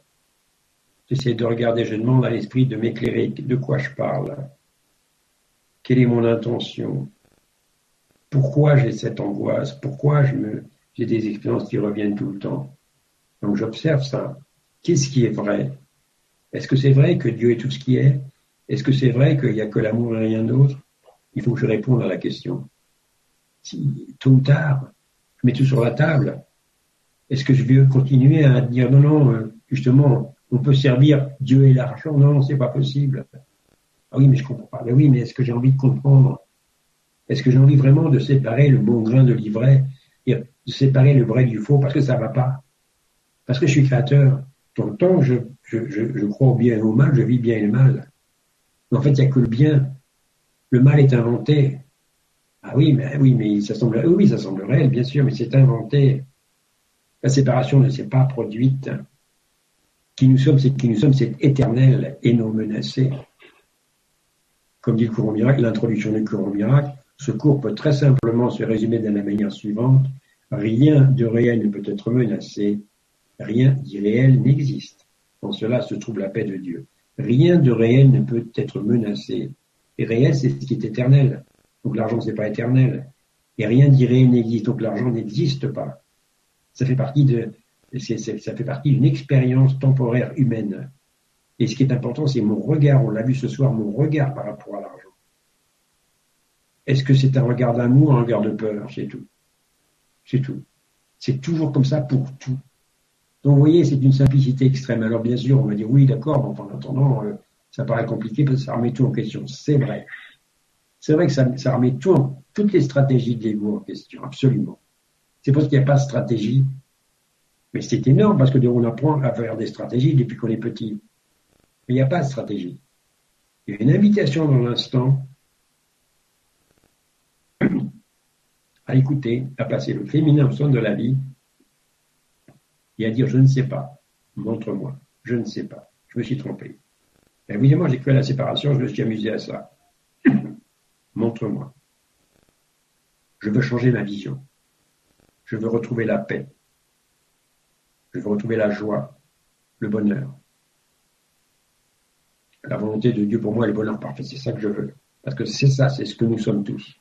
J'essaie de regarder, je demande à l'esprit de m'éclairer de quoi je parle. Quelle est mon intention? Pourquoi j'ai cette angoisse? Pourquoi j'ai des expériences qui reviennent tout le temps? Donc j'observe ça. Qu'est-ce qui est vrai? Est-ce que c'est vrai que Dieu est tout ce qui est? Est-ce que c'est vrai qu'il n'y a que l'amour et rien d'autre? Il faut que je réponde à la question. Si, tôt ou tard, je mets tout sur la table. Est-ce que je vais continuer à dire non, non, euh, justement, on peut servir Dieu et l'argent? Non, c'est pas possible. Ah oui, mais je comprends pas. Mais oui, mais est-ce que j'ai envie de comprendre? Est-ce que j'ai envie vraiment de séparer le bon grain de l'ivraie de séparer le vrai du faux? Parce que ça va pas Parce que je suis créateur. Tout le temps, je, je, je, crois au bien et au mal, je vis bien et le mal. Mais en fait, il n'y a que le bien. Le mal est inventé. Ah oui, mais oui, mais ça semble, oui, ça semble réel, bien sûr, mais c'est inventé. La séparation ne s'est pas produite qui nous sommes, c'est qui nous sommes, c'est éternel et non menacé. Comme dit le courant miracle, l'introduction du courant miracle, ce cours peut très simplement se résumer de la manière suivante. Rien de réel ne peut être menacé, rien d'irréel n'existe. En cela se trouve la paix de Dieu. Rien de réel ne peut être menacé. Et réel, c'est ce qui est éternel. Donc l'argent, c'est pas éternel. Et rien d'irréel n'existe. Donc l'argent n'existe pas. Ça fait partie de, ça fait partie d'une expérience temporaire humaine. Et ce qui est important, c'est mon regard, on l'a vu ce soir, mon regard par rapport à l'argent. Est-ce que c'est un regard d'amour ou un regard de peur? C'est tout. C'est tout. C'est toujours comme ça pour tout. Donc vous voyez, c'est une simplicité extrême. Alors bien sûr, on va dire oui, d'accord, mais en attendant, euh, ça paraît compliqué parce que ça remet tout en question. C'est vrai. C'est vrai que ça, remet tout toutes les stratégies de l'ego en question, absolument. C'est parce qu'il n'y a pas de stratégie mais c'est énorme parce que on apprend à faire des stratégies depuis qu'on est petit. Mais il n'y a pas de stratégie. Il y a une invitation dans l'instant à écouter, à passer le féminin au centre de la vie et à dire je ne sais pas, montre-moi, je ne sais pas, je me suis trompé. évidemment, j'ai cru à la séparation, je me suis amusé à ça. montre-moi. Je veux changer ma vision. Je veux retrouver la paix. Je veux retrouver la joie, le bonheur. La volonté de Dieu pour moi est le bonheur parfait. C'est ça que je veux. Parce que c'est ça, c'est ce que nous sommes tous.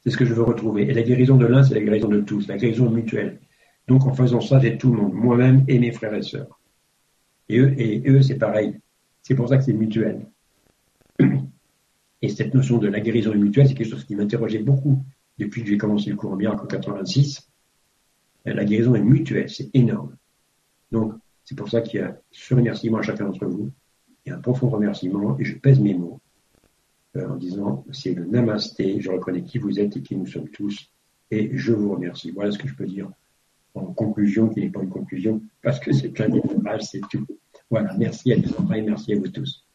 C'est ce que je veux retrouver. Et la guérison de l'un, c'est la guérison de tous, la guérison mutuelle. Donc en faisant ça, j'ai tout le monde, moi-même et mes frères et sœurs. Et eux, c'est pareil. C'est pour ça que c'est mutuel. Et cette notion de la guérison mutuelle, c'est quelque chose qui m'interrogeait beaucoup depuis que j'ai commencé le cours en en 86 la guérison est mutuelle, c'est énorme. Donc, c'est pour ça qu'il y a ce remerciement à chacun d'entre vous, et un profond remerciement, et je pèse mes mots euh, en disant, c'est le namasté, je reconnais qui vous êtes et qui nous sommes tous, et je vous remercie. Voilà ce que je peux dire en conclusion qui n'est pas une conclusion parce que c'est plein d'images, c'est tout. Voilà, merci Alexandra et merci à vous tous.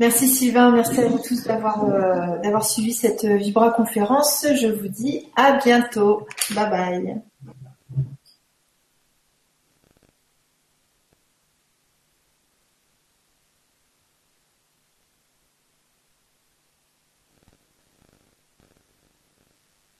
Merci Sylvain, merci à vous tous d'avoir euh, d'avoir suivi cette Vibra conférence. Je vous dis à bientôt. Bye bye.